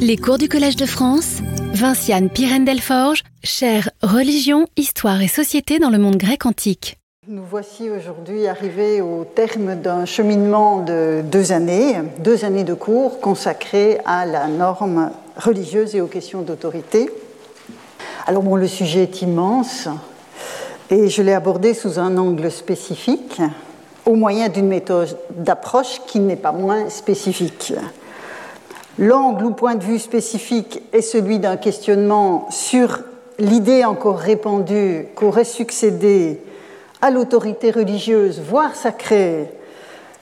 Les cours du Collège de France, Vinciane Pirène-Delforge, chère Religion, Histoire et Société dans le monde grec antique. Nous voici aujourd'hui arrivés au terme d'un cheminement de deux années, deux années de cours consacrés à la norme religieuse et aux questions d'autorité. Alors bon, le sujet est immense et je l'ai abordé sous un angle spécifique au moyen d'une méthode d'approche qui n'est pas moins spécifique. L'angle ou point de vue spécifique est celui d'un questionnement sur l'idée encore répandue qu'aurait succédé à l'autorité religieuse, voire sacrée,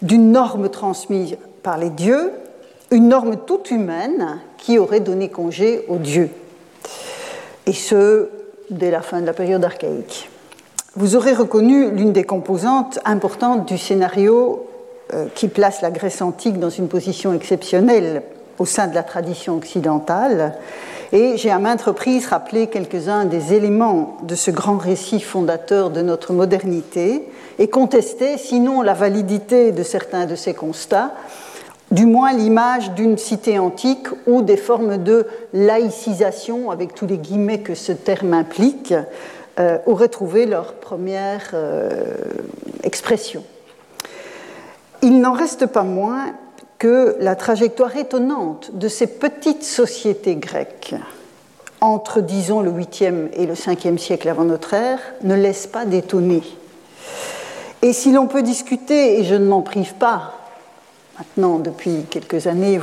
d'une norme transmise par les dieux, une norme toute humaine qui aurait donné congé aux dieux. Et ce, dès la fin de la période archaïque. Vous aurez reconnu l'une des composantes importantes du scénario euh, qui place la Grèce antique dans une position exceptionnelle au sein de la tradition occidentale. Et j'ai à maintes reprises rappelé quelques-uns des éléments de ce grand récit fondateur de notre modernité et contesté, sinon la validité de certains de ces constats, du moins l'image d'une cité antique ou des formes de laïcisation, avec tous les guillemets que ce terme implique, euh, auraient trouvé leur première euh, expression. Il n'en reste pas moins que la trajectoire étonnante de ces petites sociétés grecques entre, disons, le 8e et le 5e siècle avant notre ère ne laisse pas d'étonner. Et si l'on peut discuter, et je ne m'en prive pas, maintenant depuis quelques années,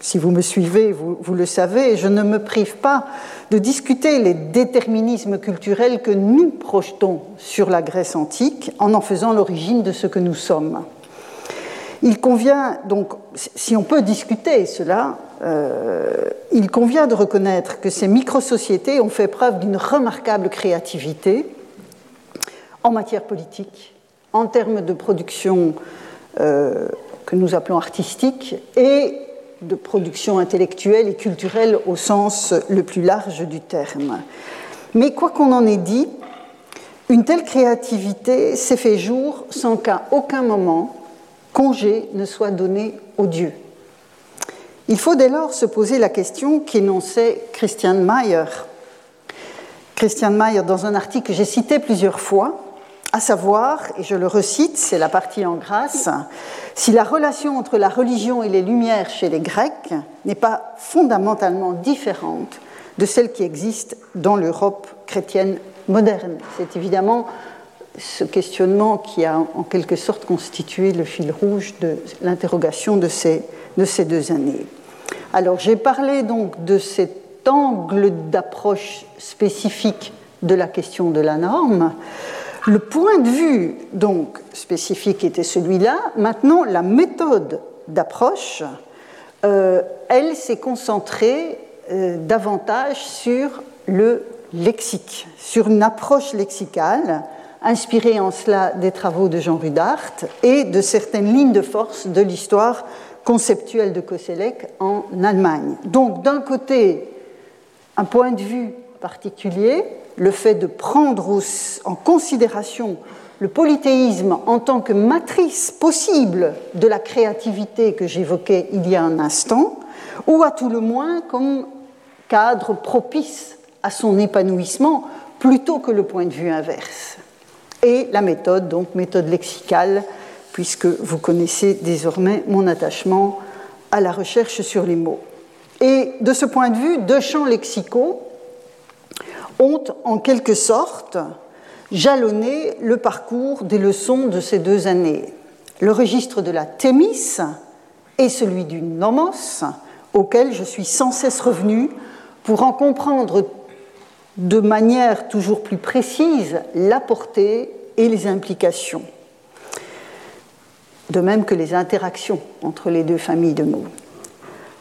si vous me suivez, vous, le savez, je ne me prive pas de discuter les déterminismes culturels que nous projetons sur la Grèce antique en en faisant l'origine de ce que nous sommes. Il convient donc, si on peut discuter cela, euh, il convient de reconnaître que ces micro-sociétés ont fait preuve d'une remarquable créativité en matière politique, en termes de production euh, que nous appelons artistique et de production intellectuelle et culturelle au sens le plus large du terme. Mais quoi qu'on en ait dit, une telle créativité s'est fait jour sans qu'à aucun moment congé ne soit donné aux dieux. Il faut dès lors se poser la question qu'énonçait Christian Mayer. Christian Mayer, dans un article que j'ai cité plusieurs fois, à savoir, et je le recite, c'est la partie en grâce, si la relation entre la religion et les lumières chez les Grecs n'est pas fondamentalement différente de celle qui existe dans l'Europe chrétienne moderne. C'est évidemment ce questionnement qui a en quelque sorte constitué le fil rouge de l'interrogation de ces, de ces deux années. Alors j'ai parlé donc de cet angle d'approche spécifique de la question de la norme. Le point de vue donc spécifique était celui-là. Maintenant, la méthode d'approche, euh, elle s'est concentrée euh, davantage sur le lexique, sur une approche lexicale inspiré en cela des travaux de Jean Rudart et de certaines lignes de force de l'histoire conceptuelle de Koselleck en Allemagne. Donc d'un côté, un point de vue particulier, le fait de prendre en considération le polythéisme en tant que matrice possible de la créativité que j'évoquais il y a un instant, ou à tout le moins comme cadre propice à son épanouissement plutôt que le point de vue inverse et la méthode, donc méthode lexicale, puisque vous connaissez désormais mon attachement à la recherche sur les mots. Et de ce point de vue, deux champs lexicaux ont en quelque sorte jalonné le parcours des leçons de ces deux années. Le registre de la thémis et celui du nomos, auquel je suis sans cesse revenu pour en comprendre de manière toujours plus précise la portée et les implications, de même que les interactions entre les deux familles de mots.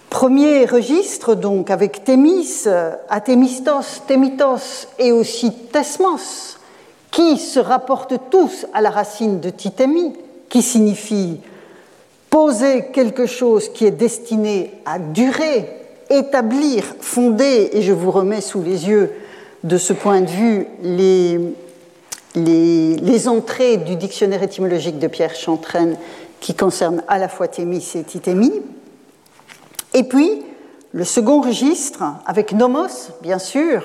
Premier registre, donc, avec Thémis, Athémistos, Thémitos et aussi Thesmos, qui se rapportent tous à la racine de Tithémi, qui signifie poser quelque chose qui est destiné à durer, établir, fonder, et je vous remets sous les yeux de ce point de vue les, les, entrées du dictionnaire étymologique de Pierre Chantraine qui concernent à la fois Thémis et Tithémie. Et puis, le second registre, avec nomos, bien sûr,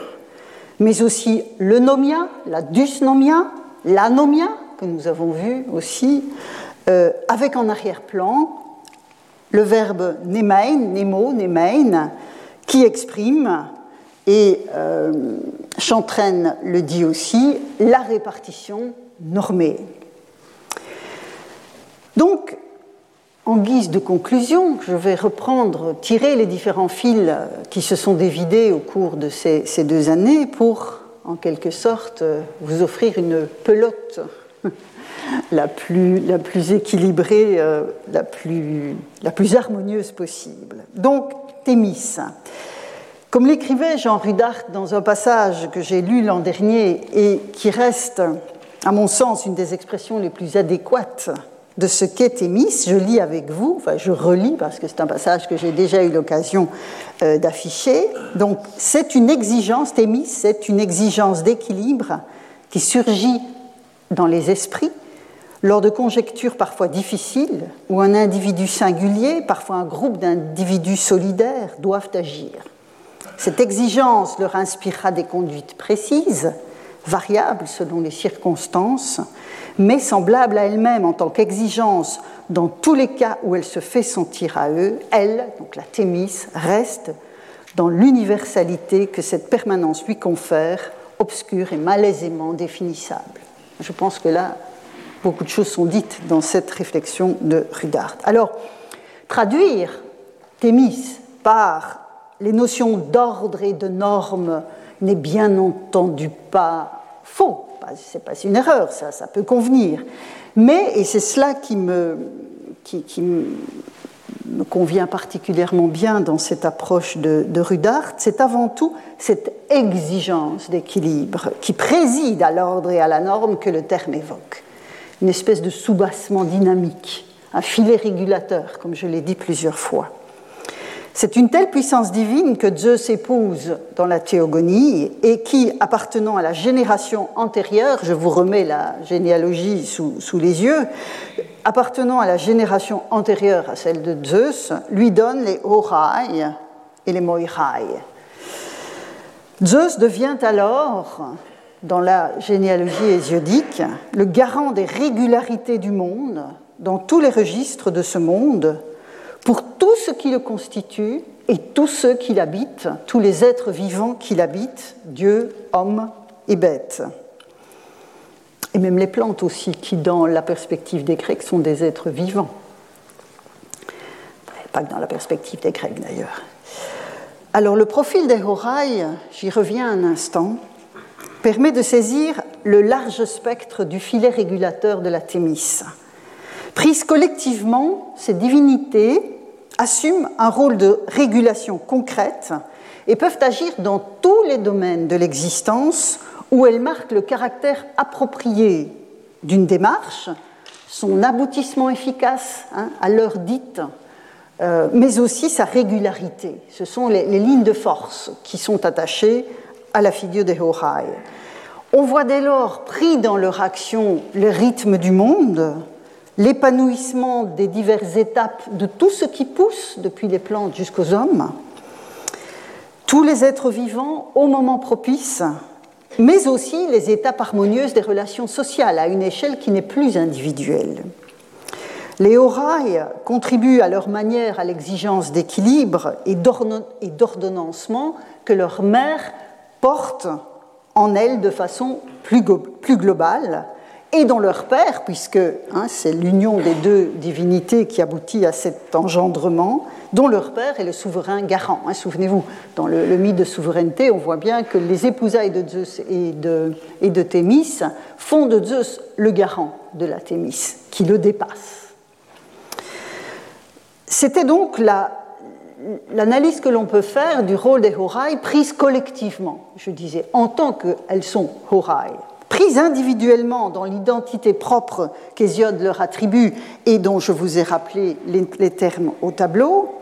mais aussi le nomia, la dysnomia, l'anomia, que nous avons vu aussi, euh, avec en arrière-plan le verbe nemein, nemo, nemein, qui exprime, et euh, Chantraine le dit aussi, la répartition normée. Donc, en guise de conclusion, je vais reprendre, tirer les différents fils qui se sont dévidés au cours de ces, deux années pour, en quelque sorte, vous offrir une pelote la plus, équilibrée, euh, la plus harmonieuse possible. Donc, Thémis. Comme l'écrivait Jean Rudart dans un passage que j'ai lu l'an dernier et qui reste, à mon sens, une des expressions les plus adéquates de ce qu'est Thémis, je lis avec vous, enfin je relis parce que c'est un passage que j'ai déjà eu l'occasion euh, d'afficher. Donc c'est une exigence, Thémis, c'est une exigence d'équilibre qui surgit dans les esprits lors de conjectures parfois difficiles où un individu singulier, parfois un groupe d'individus solidaires doivent agir. Cette exigence leur inspirera des conduites précises, variables selon les circonstances, mais semblable à elle-même en tant qu'exigence dans tous les cas où elle se fait sentir à eux, elle, donc la Thémis, reste dans l'universalité que cette permanence lui confère, obscure et malaisément définissable. Je pense que là, beaucoup de choses sont dites dans cette réflexion de Rudart. Alors, traduire Thémis par les notions d'ordre et de normes n'est bien entendu pas faux c'est pas une erreur, ça, ça peut convenir. Mais, et c'est cela qui me, qui, me convient particulièrement bien dans cette approche de, de Rudart, c'est avant tout cette exigence d'équilibre qui préside à l'ordre et à la norme que le terme évoque. Une espèce de soubassement dynamique, un filet régulateur, comme je l'ai dit plusieurs fois. C'est une telle puissance divine que Zeus épouse dans la théogonie et qui, appartenant à la génération antérieure, je vous remets la généalogie sous, les yeux, appartenant à la génération antérieure à celle de Zeus, lui donne les Horai et les Moirai. Zeus devient alors, dans la généalogie hésiodique, le garant des régularités du monde, dans tous les registres de ce monde, tout ce qui le constitue et tous ceux qui l'habitent, tous les êtres vivants qui l'habitent, Dieu, homme et bêtes. Et même les plantes aussi, qui dans la perspective des Grecs sont des êtres vivants. Pas que dans la perspective des Grecs d'ailleurs. Alors le profil des Horailles, j'y reviens un instant, permet de saisir le large spectre du filet régulateur de la Thémis. Prises collectivement, ces divinités assument un rôle de régulation concrète et peuvent agir dans tous les domaines de l'existence où elles marquent le caractère approprié d'une démarche, son aboutissement efficace hein, à l'heure dite, euh, mais aussi sa régularité. Ce sont les, lignes de force qui sont attachées à la figure des Horai. On voit dès lors pris dans leur action le rythme du monde, l'épanouissement des diverses étapes de tout ce qui pousse, depuis les plantes jusqu'aux hommes, tous les êtres vivants au moment propice, mais aussi les étapes harmonieuses des relations sociales à une échelle qui n'est plus individuelle. Les orailles contribuent à leur manière à l'exigence d'équilibre et d'ordonnancement que leur mère porte en elles de façon plus globale, et dans leur père, puisque hein, c'est l'union des deux divinités qui aboutit à cet engendrement, dont leur père est le souverain garant. Hein, souvenez-vous, dans le, mythe de souveraineté, on voit bien que les épousailles de Zeus et de, Thémis font de Zeus le garant de la Thémis, qui le dépasse. C'était donc l'analyse que l'on peut faire du rôle des Horai prise collectivement, je disais, en tant qu'elles sont Horai prises individuellement dans l'identité propre qu'Hésiode leur attribue et dont je vous ai rappelé les, termes au tableau,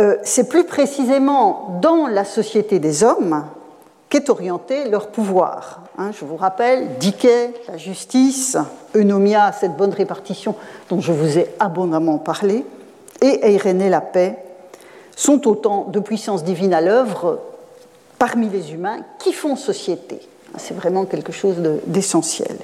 euh, c'est plus précisément dans la société des hommes qu'est orienté leur pouvoir. Hein. je vous rappelle, Diké, la justice, Eunomia, cette bonne répartition dont je vous ai abondamment parlé, et Eirénée, la paix, sont autant de puissances divines à l'œuvre parmi les humains qui font société. C'est vraiment quelque chose d'essentiel.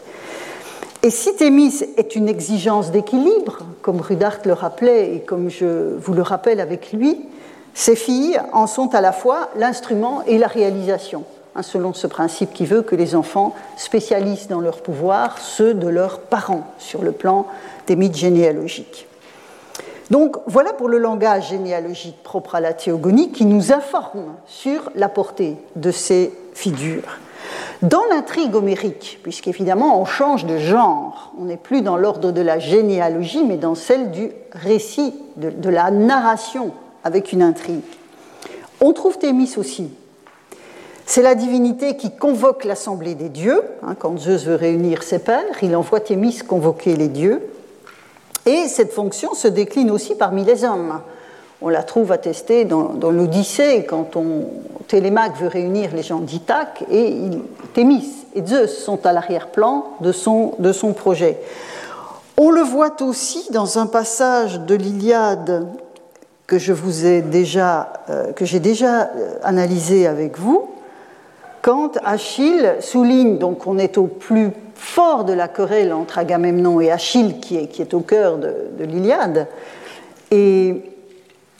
et si Thémis est une exigence d'équilibre, comme Rudart le rappelait et comme je vous le rappelle avec lui, ses filles en sont à la fois l'instrument et la réalisation, hein, selon ce principe qui veut que les enfants spécialisent dans leur pouvoir ceux de leurs parents sur le plan des mythes généalogiques. Donc voilà pour le langage généalogique propre à la théogonie qui nous informe sur la portée de ces figures. Dans l'intrigue homérique, puisqu'évidemment on change de genre, on n'est plus dans l'ordre de la généalogie, mais dans celle du récit, de, la narration avec une intrigue. On trouve Thémis aussi. C'est la divinité qui convoque l'assemblée des dieux. Hein, quand Zeus veut réunir ses pères, il envoie Thémis convoquer les dieux. Et cette fonction se décline aussi parmi les hommes. On la trouve attestée dans, l'Odyssée, quand on, Télémaque veut réunir les gens d'Ithaque, et Thémis et Zeus sont à l'arrière-plan de son, projet. On le voit aussi dans un passage de l'Iliade que je déjà, euh, j'ai déjà euh, analysé avec vous, quand Achille souligne, donc on est au plus fort de la querelle entre Agamemnon et Achille, qui est, au cœur de, l'Iliade.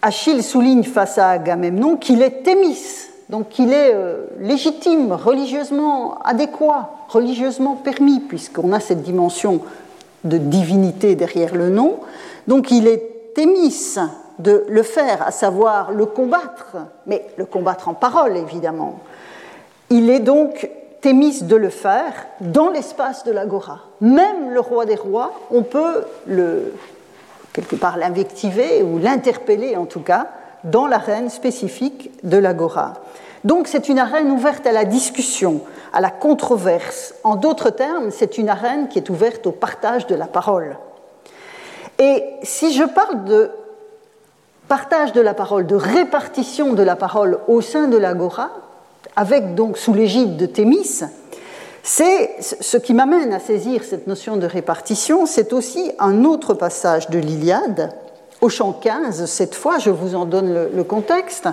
Achille souligne face à Agamemnon qu'il est Thémis, donc qu'il est euh, légitime, religieusement adéquat, religieusement permis, puisqu'on a cette dimension de divinité derrière le nom. Donc il est Thémis de le faire, à savoir le combattre, mais le combattre en parole évidemment. Il est donc Thémis de le faire dans l'espace de l'agora. Même le roi des rois, on peut le, quelque part l'invectiver ou l'interpeller en tout cas dans l'arène spécifique de l'agora. Donc c'est une arène ouverte à la discussion, à la controverse. En d'autres termes, c'est une arène qui est ouverte au partage de la parole. Et si je parle de partage de la parole, de répartition de la parole au sein de l'agora, avec donc sous l'égide de Thémis, c'est ce qui m'amène à saisir cette notion de répartition, c'est aussi un autre passage de l'Iliade, au chant 15, cette fois, je vous en donne le, contexte.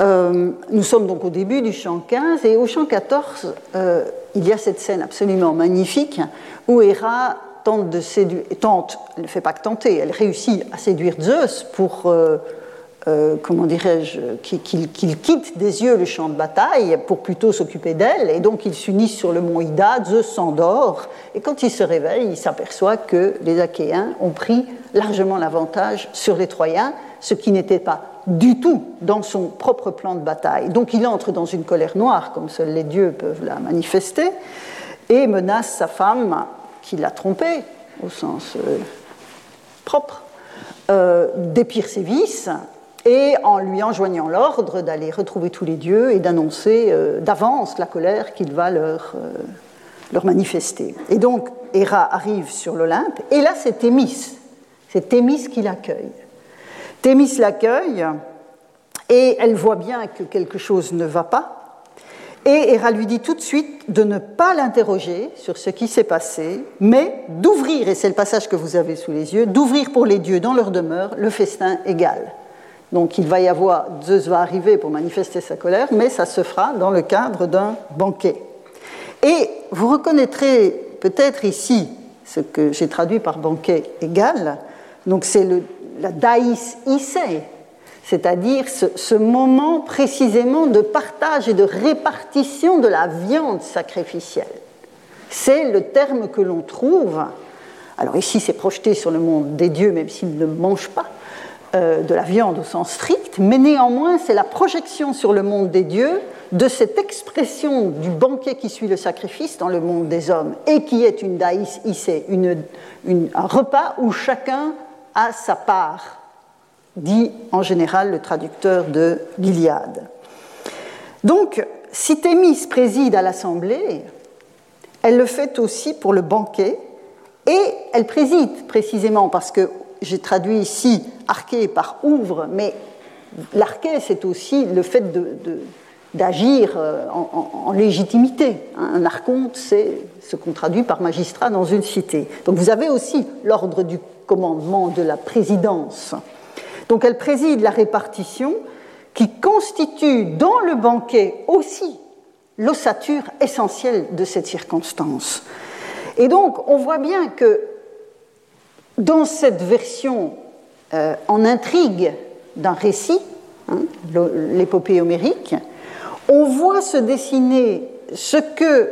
Euh, nous sommes donc au début du chant 15 et au chant 14, euh, il y a cette scène absolument magnifique où Héra tente de séduire, tente, elle ne fait pas que tenter, elle réussit à séduire Zeus pour euh, euh, comment dirais-je, qu'il quitte des yeux le champ de bataille pour plutôt s'occuper d'elle, et donc il s'unit sur le mont Ida, Zeus s'endort, et quand il se réveille, il s'aperçoit que les Achéens ont pris largement l'avantage sur les Troyens, ce qui n'était pas du tout dans son propre plan de bataille. Donc il entre dans une colère noire, comme seuls les dieux peuvent la manifester, et menace sa femme, qui l'a trompé, au sens euh, propre, euh, des pires sévices, et en lui enjoignant l'ordre d'aller retrouver tous les dieux et d'annoncer euh, d'avance la colère qu'il va leur, euh, leur manifester. Et donc Héra arrive sur l'Olympe, et là c'est Thémis, c'est Thémis qui l'accueille. Thémis l'accueille, et elle voit bien que quelque chose ne va pas, et Héra lui dit tout de suite de ne pas l'interroger sur ce qui s'est passé, mais d'ouvrir, et c'est le passage que vous avez sous les yeux, d'ouvrir pour les dieux dans leur demeure le festin égal. Donc il va y avoir, Zeus va arriver pour manifester sa colère, mais ça se fera dans le cadre d'un banquet. Et vous reconnaîtrez peut-être ici ce que j'ai traduit par banquet égal, donc c'est la daïs issei, c'est-à-dire ce, ce, moment précisément de partage et de répartition de la viande sacrificielle. C'est le terme que l'on trouve, alors ici c'est projeté sur le monde des dieux, même s'ils ne mangent pas, euh, de la viande au sens strict, mais néanmoins c'est la projection sur le monde des dieux de cette expression du banquet qui suit le sacrifice dans le monde des hommes et qui est une daïs issé, un repas où chacun a sa part, dit en général le traducteur de l'Iliade. Donc, si Thémis préside à l'assemblée, elle le fait aussi pour le banquet et elle préside précisément parce que j'ai traduit ici arché par ouvre, mais l'arché, c'est aussi le fait d'agir euh, en, légitimité. Un archonte, c'est ce qu'on traduit par magistrat dans une cité. Donc vous avez aussi l'ordre du commandement de la présidence. Donc elle préside la répartition qui constitue dans le banquet aussi l'ossature essentielle de cette circonstance. Et donc on voit bien que dans cette version euh, en intrigue d'un récit, hein, l'épopée homérique, on voit se dessiner ce que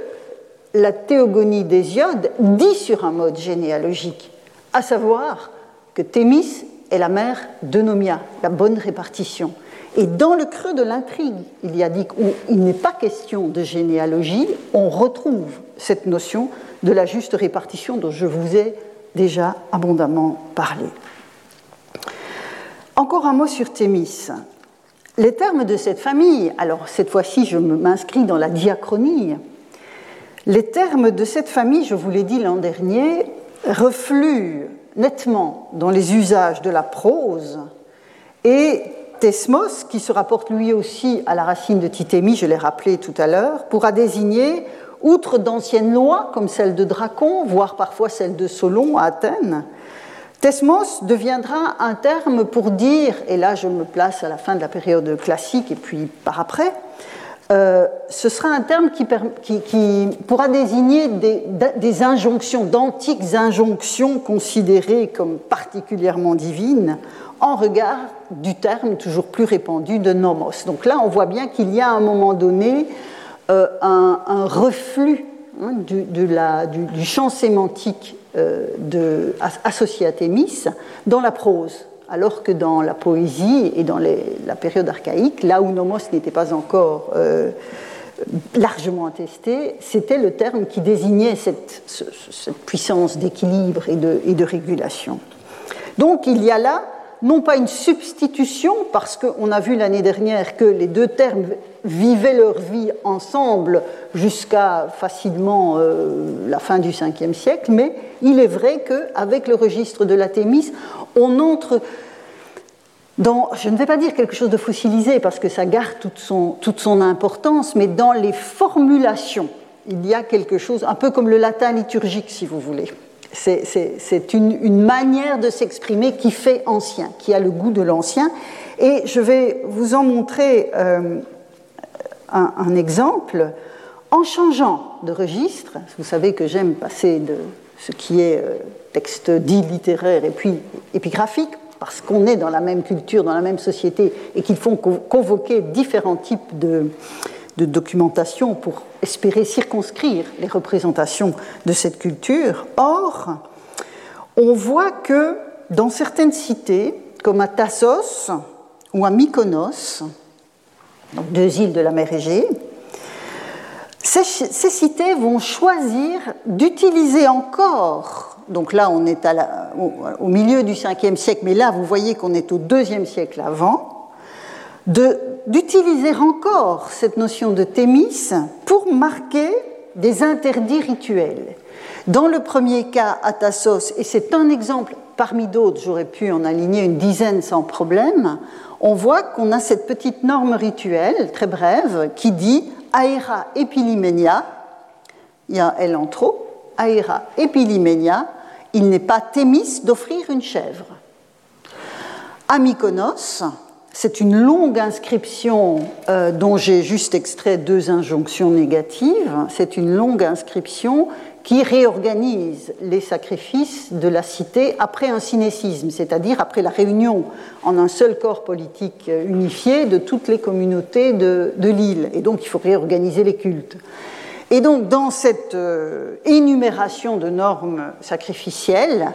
la théogonie d'Hésiode dit sur un mode généalogique, à savoir que Thémis est la mère de Nomia, la bonne répartition. Et dans le creux de l'intrigue, il y a dit qu'il n'est pas question de généalogie, on retrouve cette notion de la juste répartition dont je vous ai déjà abondamment parlé. Encore un mot sur Thémis. Les termes de cette famille, alors cette fois-ci je m'inscris dans la diachronie, les termes de cette famille, je vous l'ai dit l'an dernier, refluent nettement dans les usages de la prose et Thesmos, qui se rapporte lui aussi à la racine de Titémie, je l'ai rappelé tout à l'heure, pourra désigner, outre d'anciennes lois comme celle de Dracon, voire parfois celle de Solon à Athènes, Thesmos deviendra un terme pour dire, et là je me place à la fin de la période classique et puis par après, euh, ce sera un terme qui, pourra désigner des, injonctions, d'antiques injonctions considérées comme particulièrement divines, en regard du terme toujours plus répandu de nomos. Donc là, on voit bien qu'il y a à un moment donné euh, un, reflux hein, du, champ sémantique euh, associé à Thémis dans la prose alors que dans la poésie et dans la période archaïque, là où nomos n'était pas encore euh, largement attesté, c'était le terme qui désignait cette, puissance d'équilibre et de, régulation. Donc il y a là non pas une substitution, parce qu'on a vu l'année dernière que les deux termes vivaient leur vie ensemble jusqu'à facilement euh, la fin du 5e siècle, mais il est vrai qu'avec le registre de la Thémis, on entre dans, je ne vais pas dire quelque chose de fossilisé parce que ça garde toute son, toute son importance, mais dans les formulations, il y a quelque chose, un peu comme le latin liturgique, si vous voulez. C'est une, une, manière de s'exprimer qui fait ancien, qui a le goût de l'ancien. Et je vais vous en montrer euh, un, exemple en changeant de registre. Vous savez que j'aime passer de ce qui est euh, texte dit littéraire et puis épigraphique, parce qu'on est dans la même culture, dans la même société, et qu'ils font convoquer différents types de, documentation pour espérer circonscrire les représentations de cette culture. Or, on voit que dans certaines cités, comme à Tassos ou à Mykonos, deux îles de la mer Égée, ces, cités vont choisir d'utiliser encore, donc là on est au, milieu du 5e siècle, mais là vous voyez qu'on est au 2e siècle avant, d'utiliser encore cette notion de thémis pour marquer des interdits rituels. Dans le premier cas, à et c'est un exemple parmi d'autres, j'aurais pu en aligner une dizaine sans problème, on voit qu'on a cette petite norme rituelle, très brève, qui dit aera epilimenia, il y a elle en trop, aera epilimenia, il n'est pas thémis d'offrir une chèvre. À Mykonos, c'est une longue inscription euh, dont j'ai juste extrait deux injonctions négatives. C'est une longue inscription qui réorganise les sacrifices de la cité après un synécisme, c'est-à-dire après la réunion en un seul corps politique unifié de toutes les communautés de, l'île. Et donc il faut réorganiser les cultes. Et donc dans cette euh, énumération de normes sacrificielles,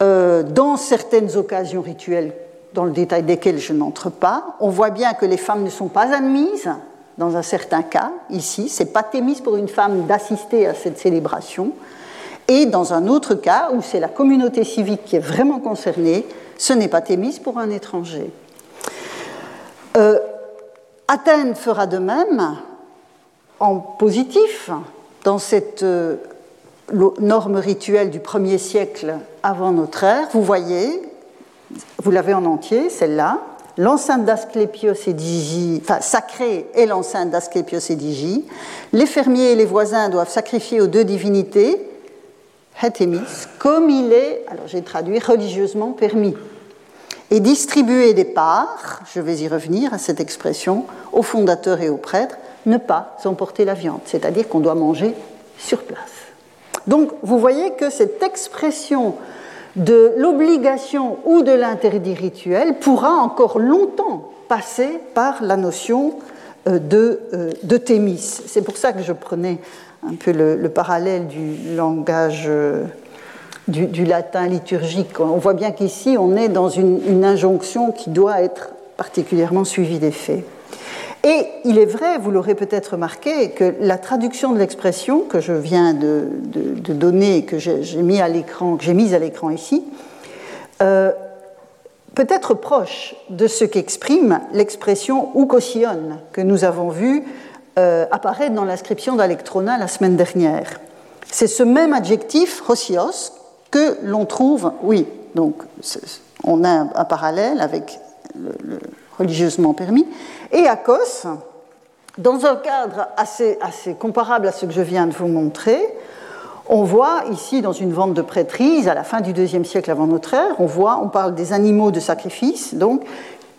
euh, dans certaines occasions rituelles, dans le détail desquelles je n'entre pas, on voit bien que les femmes ne sont pas admises, dans un certain cas, ici, c'est pas Thémis pour une femme d'assister à cette célébration, et dans un autre cas, où c'est la communauté civique qui est vraiment concernée, ce n'est pas Thémis pour un étranger. Euh, Athènes fera de même, en positif, dans cette euh, norme rituelle du 1er siècle avant notre ère. Vous voyez, vous l'avez en entier, celle-là, l'enceinte d'Asclépios et Digi, enfin sacrée est l'enceinte d'Asclépios et Digi. Les fermiers et les voisins doivent sacrifier aux deux divinités, Hétémis, comme il est, alors j'ai traduit, religieusement permis. et distribuer des parts, je vais y revenir à cette expression, aux fondateurs et aux prêtres, ne pas emporter la viande, c'est-à-dire qu'on doit manger sur place. Donc vous voyez que cette expression de l'obligation ou de l'interdit rituel pourra encore longtemps passer par la notion euh, de, euh, de thémis. C'est pour ça que je prenais un peu le, parallèle du langage euh, du, latin liturgique. On voit bien qu'ici, on est dans une, une, injonction qui doit être particulièrement suivie des faits. Et il est vrai, vous l'aurez peut-être remarqué, que la traduction de l'expression que je viens de, donner, que j'ai mis à l'écran, que j'ai mise à l'écran ici, euh, peut être proche de ce qu'exprime l'expression oukosion que nous avons vu euh, apparaître dans l'inscription d'Alectrona la semaine dernière. C'est ce même adjectif, hosios, que l'on trouve, oui, donc on a un, parallèle avec le religieusement permis, et à Kos, dans un cadre assez, comparable à ce que je viens de vous montrer, on voit ici dans une vente de prêtrise à la fin du deuxième siècle avant notre ère, on voit, on parle des animaux de sacrifice, donc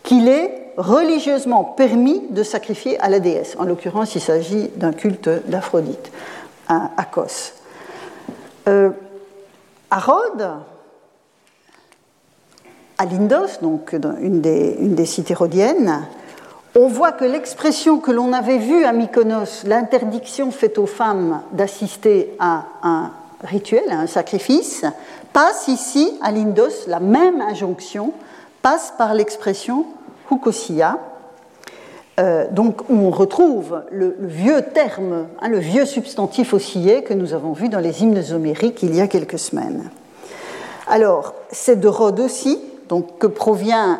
qu'il est religieusement permis de sacrifier à la déesse. En l'occurrence, il s'agit d'un culte d'Aphrodite à, Kos. Euh, à Rhodes, à Lindos, donc une des, une des cités rhodiennes, on voit que l'expression que l'on avait vue à Mykonos, l'interdiction faite aux femmes d'assister à un rituel, à un sacrifice, passe ici, à Lindos, la même injonction, passe par l'expression hukosia, euh, donc où on retrouve le, vieux terme, hein, le vieux substantif oscillé que nous avons vu dans les hymnes homériques il y a quelques semaines. Alors, c'est de Rhodes aussi, donc que provient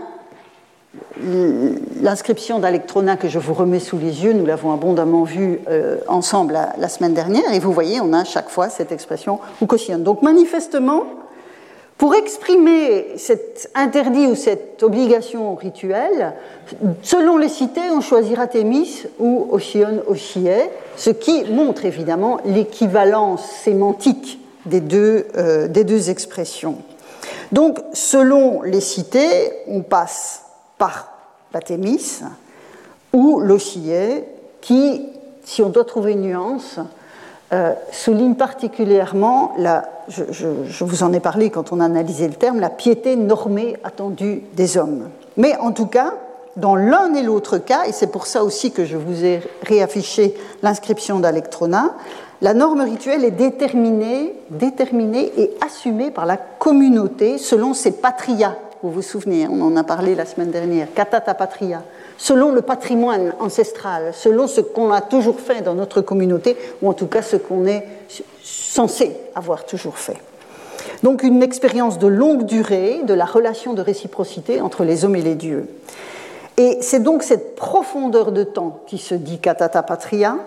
l'inscription d'Alectrona que je vous remets sous les yeux, nous l'avons abondamment vu euh, ensemble la, semaine dernière, et vous voyez, on a chaque fois cette expression ou Donc manifestement, pour exprimer cet interdit ou cette obligation rituelle, selon les cités, on choisira Thémis ou Osion Oshie, ce qui montre évidemment l'équivalence sémantique des deux, euh, des deux expressions. Donc, selon les cités, on passe par la Thémis ou l'Ochillet, qui, si on doit trouver une nuance, euh, souligne particulièrement, la, je, vous en ai parlé quand on a analysé le terme, la piété normée attendue des hommes. Mais en tout cas, dans l'un et l'autre cas, et c'est pour ça aussi que je vous ai réaffiché l'inscription d'Alectrona, la norme rituelle est déterminée, déterminée et assumée par la communauté selon ses patrias. Vous vous souvenez, on en a parlé la semaine dernière, katata patria, selon le patrimoine ancestral, selon ce qu'on a toujours fait dans notre communauté, ou en tout cas ce qu'on est censé avoir toujours fait. Donc une expérience de longue durée de la relation de réciprocité entre les hommes et les dieux. Et c'est donc cette profondeur de temps qui se dit katata patria,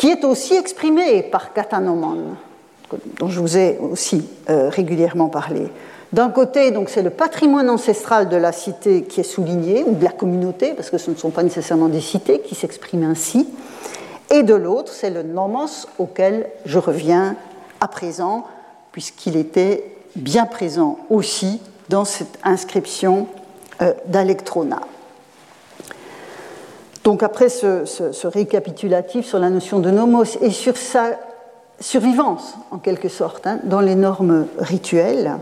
qui est aussi exprimé par Katanomon, dont je vous ai aussi euh, régulièrement parlé. D'un côté, donc, c'est le patrimoine ancestral de la cité qui est souligné, ou de la communauté, parce que ce ne sont pas nécessairement des cités qui s'expriment ainsi. Et de l'autre, c'est le nomos auquel je reviens à présent, puisqu'il était bien présent aussi dans cette inscription euh, d'Alectrona. Donc après ce, récapitulatif sur la notion de nomos et sur sa survivance, en quelque sorte, hein, dans les normes rituelles,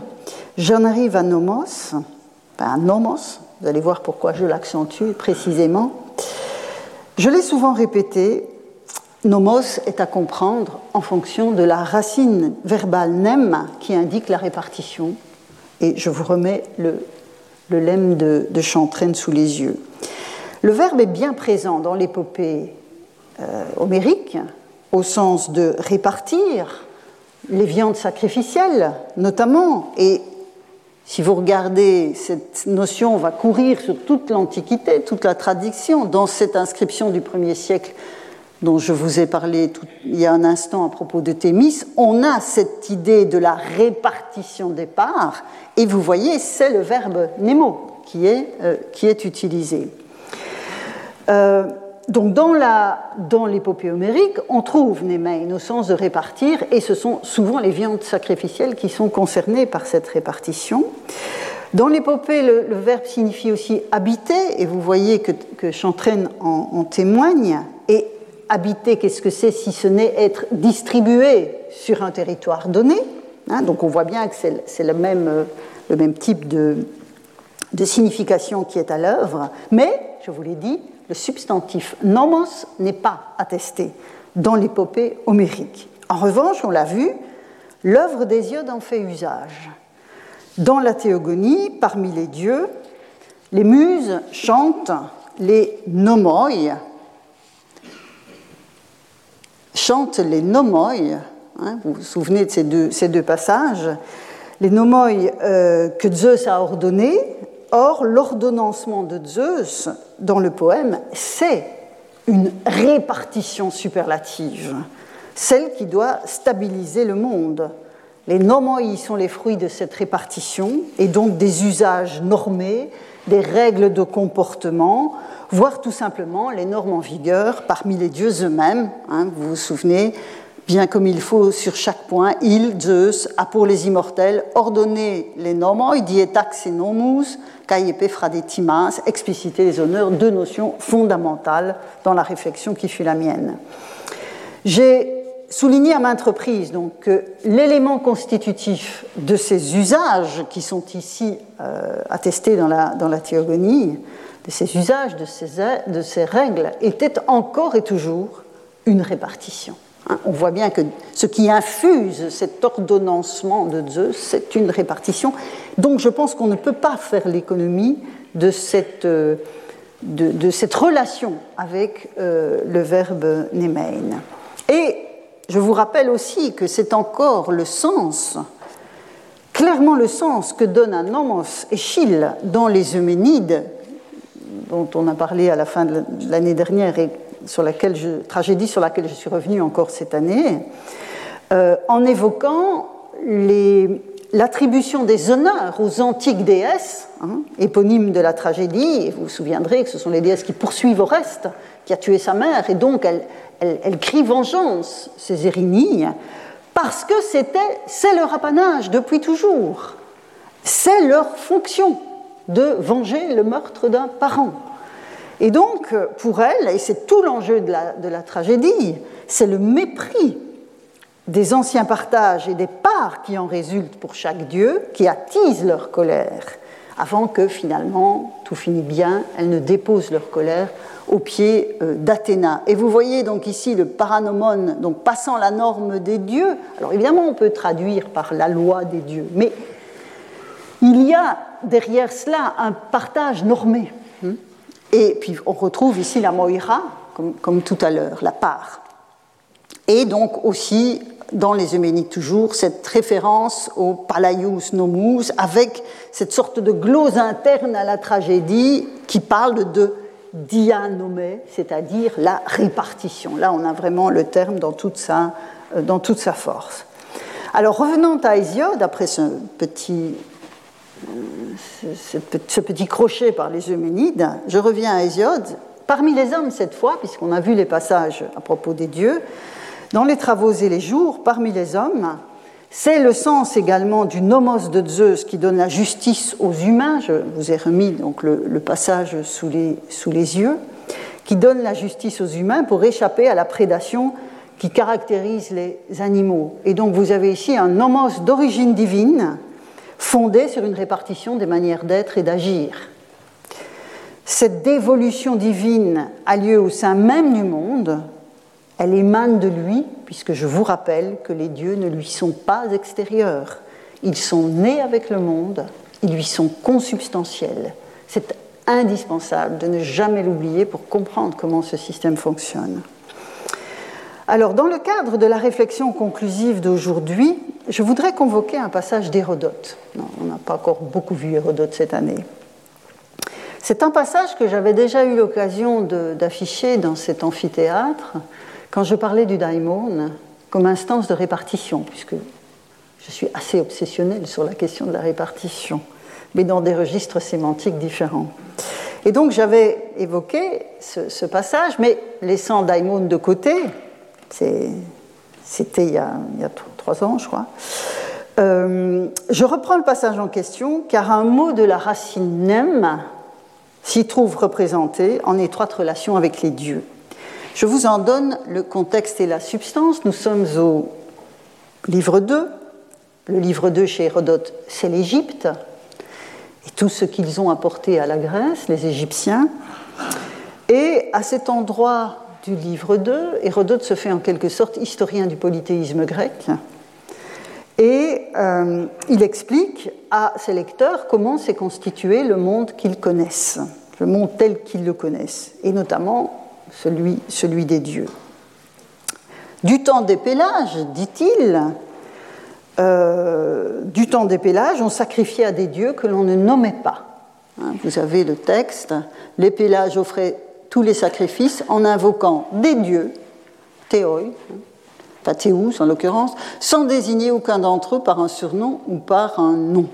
j'en arrive à nomos, nomos, vous allez voir pourquoi je l'accentue précisément. Je l'ai souvent répété, nomos est à comprendre en fonction de la racine verbale nem qui indique la répartition. Et je vous remets le, le lemme de, de Chantraine sous les yeux. Le verbe est bien présent dans l'épopée euh, homérique, au sens de répartir les viandes sacrificielles, notamment, et si vous regardez, cette notion va courir sur toute l'Antiquité, toute la tradition. Dans cette inscription du premier siècle dont je vous ai parlé il y a un instant à propos de Thémis, on a cette idée de la répartition des parts, et vous voyez, c'est le verbe nemo qui est, euh, qui est utilisé. Euh, donc dans, l'épopée homérique, on trouve Némein au sens de répartir, et ce sont souvent les viandes sacrificielles qui sont concernées par cette répartition. Dans l'épopée, le, verbe signifie aussi habiter, et vous voyez que, que Chantraine en, témoigne. Et habiter, qu'est-ce que c'est si ce n'est être distribué sur un territoire donné hein? Donc on voit bien que c'est le même, le même type de, de signification qui est à l'œuvre, mais, je vous l'ai dit, le substantif nomos n'est pas attesté dans l'épopée homérique. En revanche, on l'a vu, l'œuvre d'Hésiode en fait usage. Dans la théogonie, parmi les dieux, les muses chantent les nomoi, chantent les nomoi, hein, vous vous souvenez de ces deux, passages, les nomoi euh, que Zeus a ordonnés. Or, l'ordonnancement de Zeus dans le poème, c'est une répartition superlative, celle qui doit stabiliser le monde. Les nomoi sont les fruits de cette répartition et donc des usages normés, des règles de comportement, voire tout simplement les normes en vigueur parmi les dieux eux-mêmes. Hein, vous vous souvenez, bien comme il faut sur chaque point, il, Zeus, a pour les immortels ordonné les nomoi, dietax et nomus, caiepe fradetimas, expliciter les honneurs, deux notions fondamentales dans la réflexion qui fut la mienne. J'ai souligné à maintes reprises donc, que l'élément constitutif de ces usages qui sont ici euh, attestés dans la, dans la théogonie, de ces usages, de ces, de ces règles, était encore et toujours une répartition. On voit bien que ce qui infuse cet ordonnancement de Zeus, c'est une répartition. Donc je pense qu'on ne peut pas faire l'économie de cette, euh, relation avec euh, le verbe nemein. Et je vous rappelle aussi que c'est encore le sens, clairement le sens que donne un nomos Échille dans les Euménides, dont on a parlé à la fin de l'année dernière sur laquelle je, tragédie sur laquelle je suis revenue encore cette année, euh, en évoquant l'attribution des honneurs aux antiques déesses, hein, éponymes de la tragédie, vous vous souviendrez que ce sont les déesses qui poursuivent Oreste, qui a tué sa mère, et donc elle, elle, vengeance, ces Érinies, parce que c'est leur apanage depuis toujours. C'est leur fonction de venger le meurtre d'un parent. Et donc, pour elle, et c'est tout l'enjeu de la, tragédie, c'est le mépris des anciens partages et des parts qui en résultent pour chaque dieu qui attisent leur colère, avant que finalement tout finit bien, elles ne déposent leur colère au pied euh, d'Athéna. Et vous voyez donc ici le paranomon, donc passant la norme des dieux. Alors évidemment, on peut traduire par la loi des dieux, mais il y a derrière cela un partage normé. Et puis on retrouve ici la moira, comme, tout à l'heure, la part. Et donc aussi, dans les Euménides toujours, cette référence au palaius nomus, avec cette sorte de glose interne à la tragédie qui parle de dianomé, c'est-à-dire la répartition. Là, on a vraiment le terme dans toute sa, euh, dans toute sa force. Alors, revenons à Hésiode, après ce petit, ce petit crochet par les Euménides, je reviens à Hésiode. Parmi les hommes, cette fois, puisqu'on a vu les passages à propos des dieux, dans les travaux et les jours, parmi les hommes, c'est le sens également du nomos de Zeus qui donne la justice aux humains. Je vous ai remis donc le, passage sous les, sous les yeux, qui donne la justice aux humains pour échapper à la prédation qui caractérise les animaux. Et donc vous avez ici un nomos d'origine divine fondé sur une répartition des manières d'être et d'agir. Cette dévolution divine a lieu au sein même du monde, elle émane de lui, puisque je vous rappelle que les dieux ne lui sont pas extérieurs. Ils sont nés avec le monde, ils lui sont consubstantiels. C'est indispensable de ne jamais l'oublier pour comprendre comment ce système fonctionne. Alors, dans le cadre de la réflexion conclusive d'aujourd'hui, je voudrais convoquer un passage d'Hérodote. On n'a pas encore beaucoup vu Hérodote cette année. C'est un passage que j'avais déjà eu l'occasion d'afficher dans cet amphithéâtre quand je parlais du daimon comme instance de répartition, puisque je suis assez obsessionnelle sur la question de la répartition, mais dans des registres sémantiques différents. Et donc j'avais évoqué ce, passage, mais laissant daimon de côté, c'était il, y a ans, je crois. Euh, je reprends le passage en question car un mot de la racine nem s'y trouve représenté en étroite relation avec les dieux. Je vous en donne le contexte et la substance. Nous sommes au livre 2. Le livre 2 chez Hérodote, c'est l'Égypte et tout ce qu'ils ont apporté à la Grèce, les Égyptiens. Et à cet endroit du livre 2, Hérodote se fait en quelque sorte historien du polythéisme grec. Et euh, il explique à ses lecteurs comment s'est constitué le monde qu'ils connaissent, le monde tel qu'ils le connaissent, et notamment celui, des dieux. Du temps des pélages, dit-il, euh, du temps des pélages, on sacrifiait à des dieux que l'on ne nommait pas. Hein, vous avez le texte, les pélages offraient tous les sacrifices en invoquant des dieux, théoi, théous en l'occurrence, sans désigner aucun d'entre eux par un surnom ou par un nom.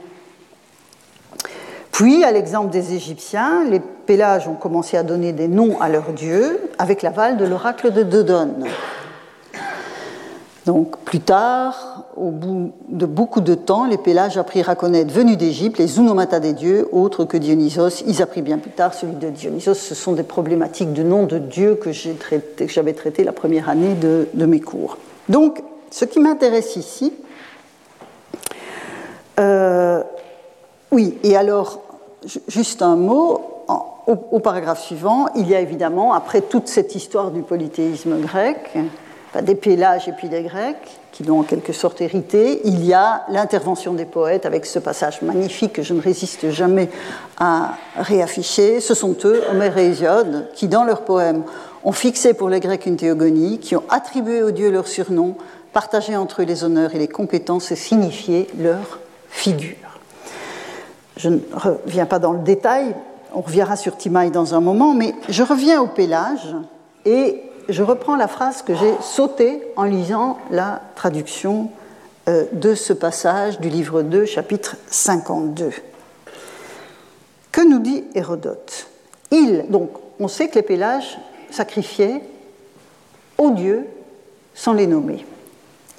Puis, à l'exemple des Égyptiens, les Pélages ont commencé à donner des noms à leurs dieux avec l'aval de l'oracle de Dodone. Donc, plus tard, au bout de beaucoup de temps, les Pélages apprirent à connaître, venus d'Égypte, les onomatas des dieux, autres que Dionysos. Ils apprirent bien plus tard celui de Dionysos. Ce sont des problématiques de noms de dieux que j'avais traité la première année de, mes cours. Donc, ce qui m'intéresse ici, euh, oui, et alors, juste un mot, au, paragraphe suivant, il y a évidemment, après toute cette histoire du polythéisme grec, des Pélages et puis des Grecs, qui l'ont en quelque sorte hérité, il y a l'intervention des poètes avec ce passage magnifique que je ne résiste jamais à réafficher. Ce sont eux, Homère et Hésiode, qui, dans leurs poèmes, ont fixé pour les Grecs une théogonie, qui ont attribué aux dieux leurs surnoms, partagé entre eux les honneurs et les compétences et signifié leur figure. Je ne reviens pas dans le détail, on reviendra sur Timaï dans un moment, mais je reviens au pélage et je reprends la phrase que j'ai sautée en lisant la traduction euh, de ce passage du livre 2, chapitre 52. Que nous dit Hérodote? Il, donc, on sait que les pélages sacrifiaient aux dieux sans les nommer.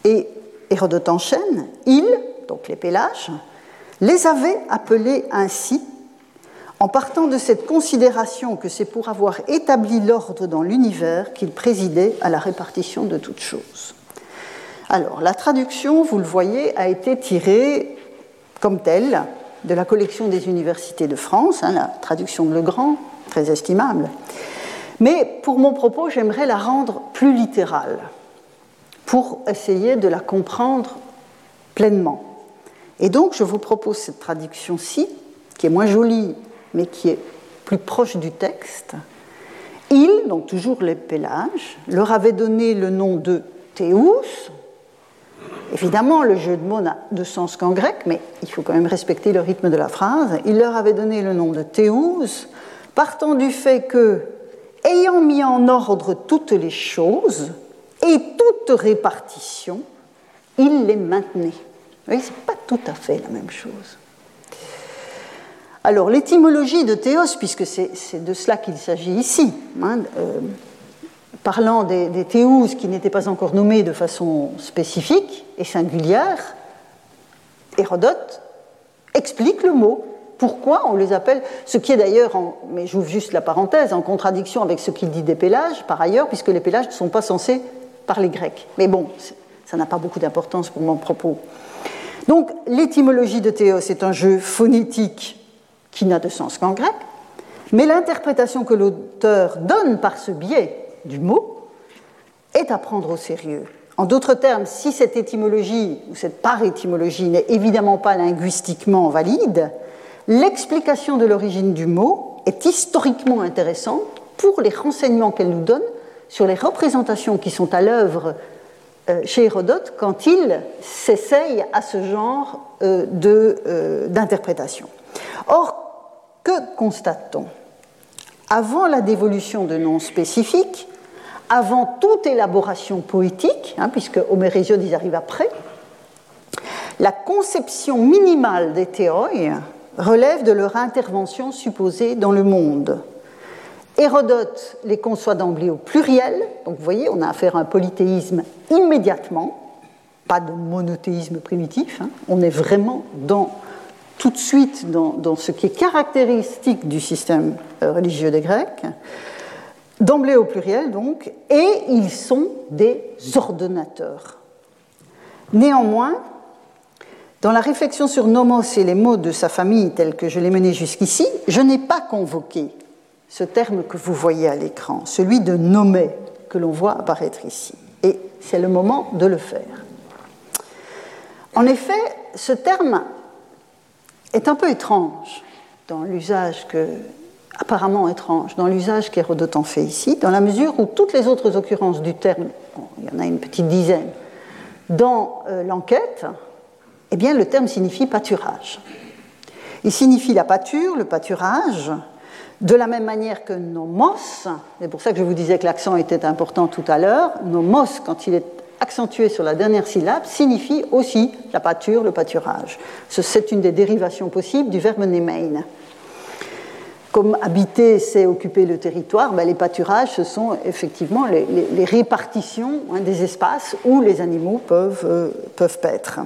Et Hérodote enchaîne, il, donc les pélages, les avait appelés ainsi en partant de cette considération que c'est pour avoir établi l'ordre dans l'univers qu'il présidait à la répartition de toutes choses. Alors, la traduction, vous le voyez, a été tirée comme telle de la collection des universités de France, hein, la traduction de Legrand, très estimable. Mais pour mon propos, j'aimerais la rendre plus littérale, pour essayer de la comprendre pleinement. Et donc, je vous propose cette traduction-ci, qui est moins jolie, mais qui est plus proche du texte. Il, donc toujours les Pélages, leur avait donné le nom de Théous. Évidemment, le jeu de mots n'a de sens qu'en grec, mais il faut quand même respecter le rythme de la phrase. Il leur avait donné le nom de Théous, partant du fait que, ayant mis en ordre toutes les choses et toute répartition, il les maintenait. Vous voyez, ce n'est pas tout à fait la même chose. Alors, l'étymologie de théos, puisque c'est de cela qu'il s'agit ici, hein, euh, parlant des, des théous qui n'étaient pas encore nommés de façon spécifique et singulière, Hérodote explique le mot. Pourquoi on les appelle Ce qui est d'ailleurs, mais j'ouvre juste la parenthèse, en contradiction avec ce qu'il dit des pélages, par ailleurs, puisque les pélages ne sont pas censés parler grec. Mais bon, ça n'a pas beaucoup d'importance pour mon propos. Donc, l'étymologie de théos est un jeu phonétique qui n'a de sens qu'en grec, mais l'interprétation que l'auteur donne par ce biais du mot est à prendre au sérieux. En d'autres termes, si cette étymologie ou cette par-étymologie n'est évidemment pas linguistiquement valide, l'explication de l'origine du mot est historiquement intéressante pour les renseignements qu'elle nous donne sur les représentations qui sont à l'œuvre euh, chez Hérodote quand il s'essaye à ce genre euh, euh, d'interprétation. Or, que constate-t-on? Avant la dévolution de noms spécifiques, avant toute élaboration poétique, hein, puisque Hésiode, ils arrivent après, la conception minimale des théoïs relève de leur intervention supposée dans le monde. Hérodote les conçoit d'emblée au pluriel, donc vous voyez, on a affaire à un polythéisme immédiatement, pas de monothéisme primitif, hein. on est vraiment dans, tout de suite dans, dans, ce qui est caractéristique du système euh, religieux des Grecs, d'emblée au pluriel donc, et ils sont des ordonnateurs. Néanmoins, dans la réflexion sur Nomos et les mots de sa famille tels que je l'ai mené jusqu'ici, je n'ai pas convoqué ce terme que vous voyez à l'écran, celui de nommer, que l'on voit apparaître ici. Et c'est le moment de le faire. En effet, ce terme est un peu étrange dans l'usage que, apparemment étrange, dans l'usage qu'Hérodote en fait ici, dans la mesure où toutes les autres occurrences du terme, il y en a une petite dizaine, dans euh, l'enquête, eh bien, le terme signifie pâturage. Il signifie la pâture, le pâturage, de la même manière que nomos, c'est pour ça que je vous disais que l'accent était important tout à l'heure, nomos, quand il est accentué sur la dernière syllabe signifie aussi la pâture, le pâturage. C'est une des dérivations possibles du verbe nemein. Comme habiter, c'est occuper le territoire, ben les pâturages, ce sont effectivement les, répartitions hein, des espaces où les animaux peuvent, euh, peuvent paître.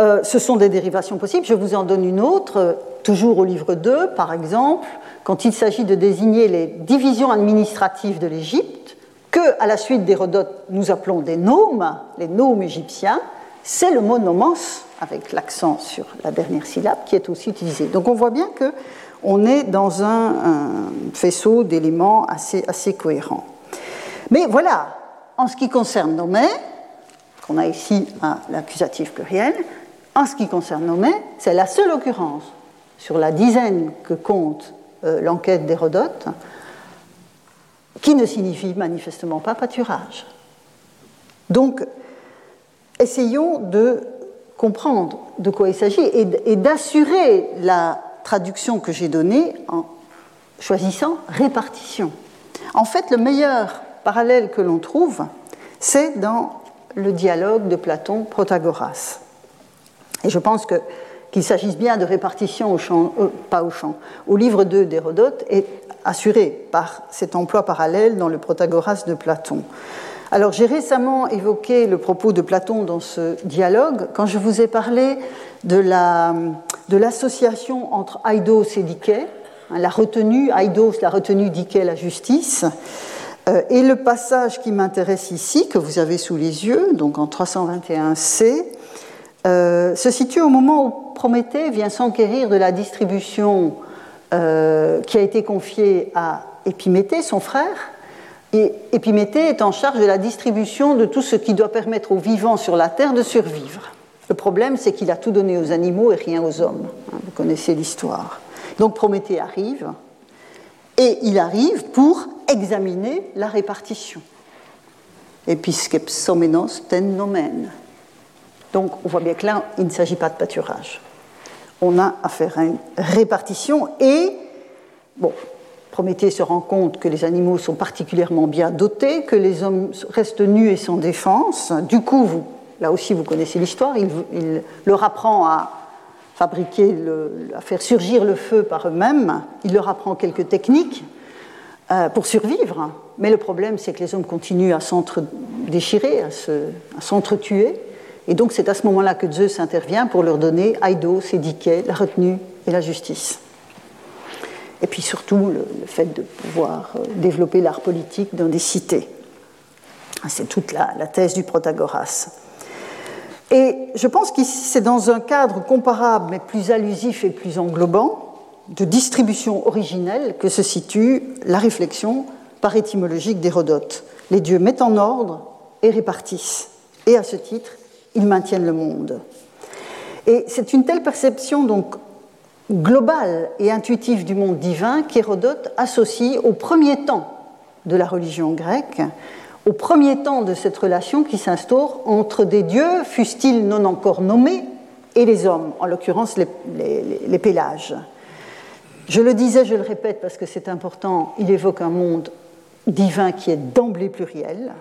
Euh, ce sont des dérivations possibles. Je vous en donne une autre, toujours au livre 2, par exemple, quand il s'agit de désigner les divisions administratives de l'Égypte que, à la suite d'Hérodote, nous appelons des nomes, les nomes égyptiens, c'est le mot nomos, avec l'accent sur la dernière syllabe, qui est aussi utilisé. Donc on voit bien qu'on est dans un, faisceau d'éléments assez, assez cohérents. Mais voilà, en ce qui concerne nomé, qu'on a ici à l'accusatif pluriel, en ce qui concerne nomé, c'est la seule occurrence sur la dizaine que compte euh, l'enquête d'Hérodote qui ne signifie manifestement pas pâturage. Donc, essayons de comprendre de quoi il s'agit et d'assurer la traduction que j'ai donnée en choisissant répartition. En fait, le meilleur parallèle que l'on trouve, c'est dans le dialogue de Platon-Protagoras. Et je pense qu'il s'agisse bien de répartition au champ, euh, pas au champ, au livre 2 d'Hérodote et assuré par cet emploi parallèle dans le Protagoras de Platon. Alors j'ai récemment évoqué le propos de Platon dans ce dialogue quand je vous ai parlé de l'association entre Aidos et Diké, hein, la retenue, Aidos, la retenue Diké, la justice. Euh, et le passage qui m'intéresse ici, que vous avez sous les yeux, donc en 321c, euh, se situe au moment où Prométhée vient s'enquérir de la distribution euh, qui a été confié à Épiméthée, son frère. Et Épiméthée est en charge de la distribution de tout ce qui doit permettre aux vivants sur la terre de survivre. Le problème, c'est qu'il a tout donné aux animaux et rien aux hommes. Hein, vous connaissez l'histoire. Donc Prométhée arrive, et il arrive pour examiner la répartition. Episkepsomenos ten nomen. Donc on voit bien que là, il ne s'agit pas de pâturage on a affaire à une répartition et, bon, Prométhée se rend compte que les animaux sont particulièrement bien dotés, que les hommes restent nus et sans défense. Du coup, là aussi, vous connaissez l'histoire, il, leur apprend à fabriquer, à faire surgir le feu par eux-mêmes. Il leur apprend quelques techniques euh, pour survivre. Mais le problème, c'est que les hommes continuent à s'entre-déchirer, à s'entre-tuer. Et donc c'est à ce moment-là que Zeus intervient pour leur donner Aidos et la retenue et la justice. Et puis surtout le, fait de pouvoir euh, développer l'art politique dans des cités. C'est toute la, thèse du Protagoras. Et je pense qu'ici c'est dans un cadre comparable mais plus allusif et plus englobant de distribution originelle que se situe la réflexion par étymologique d'Hérodote. Les dieux mettent en ordre et répartissent. Et à ce titre, ils maintiennent le monde. Et c'est une telle perception donc globale et intuitive du monde divin qu'Hérodote associe au premier temps de la religion grecque, au premier temps de cette relation qui s'instaure entre des dieux, fussent-ils non encore nommés, et les hommes, en l'occurrence les, les, pélages. Je le disais, je le répète parce que c'est important, il évoque un monde divin qui est d'emblée pluriel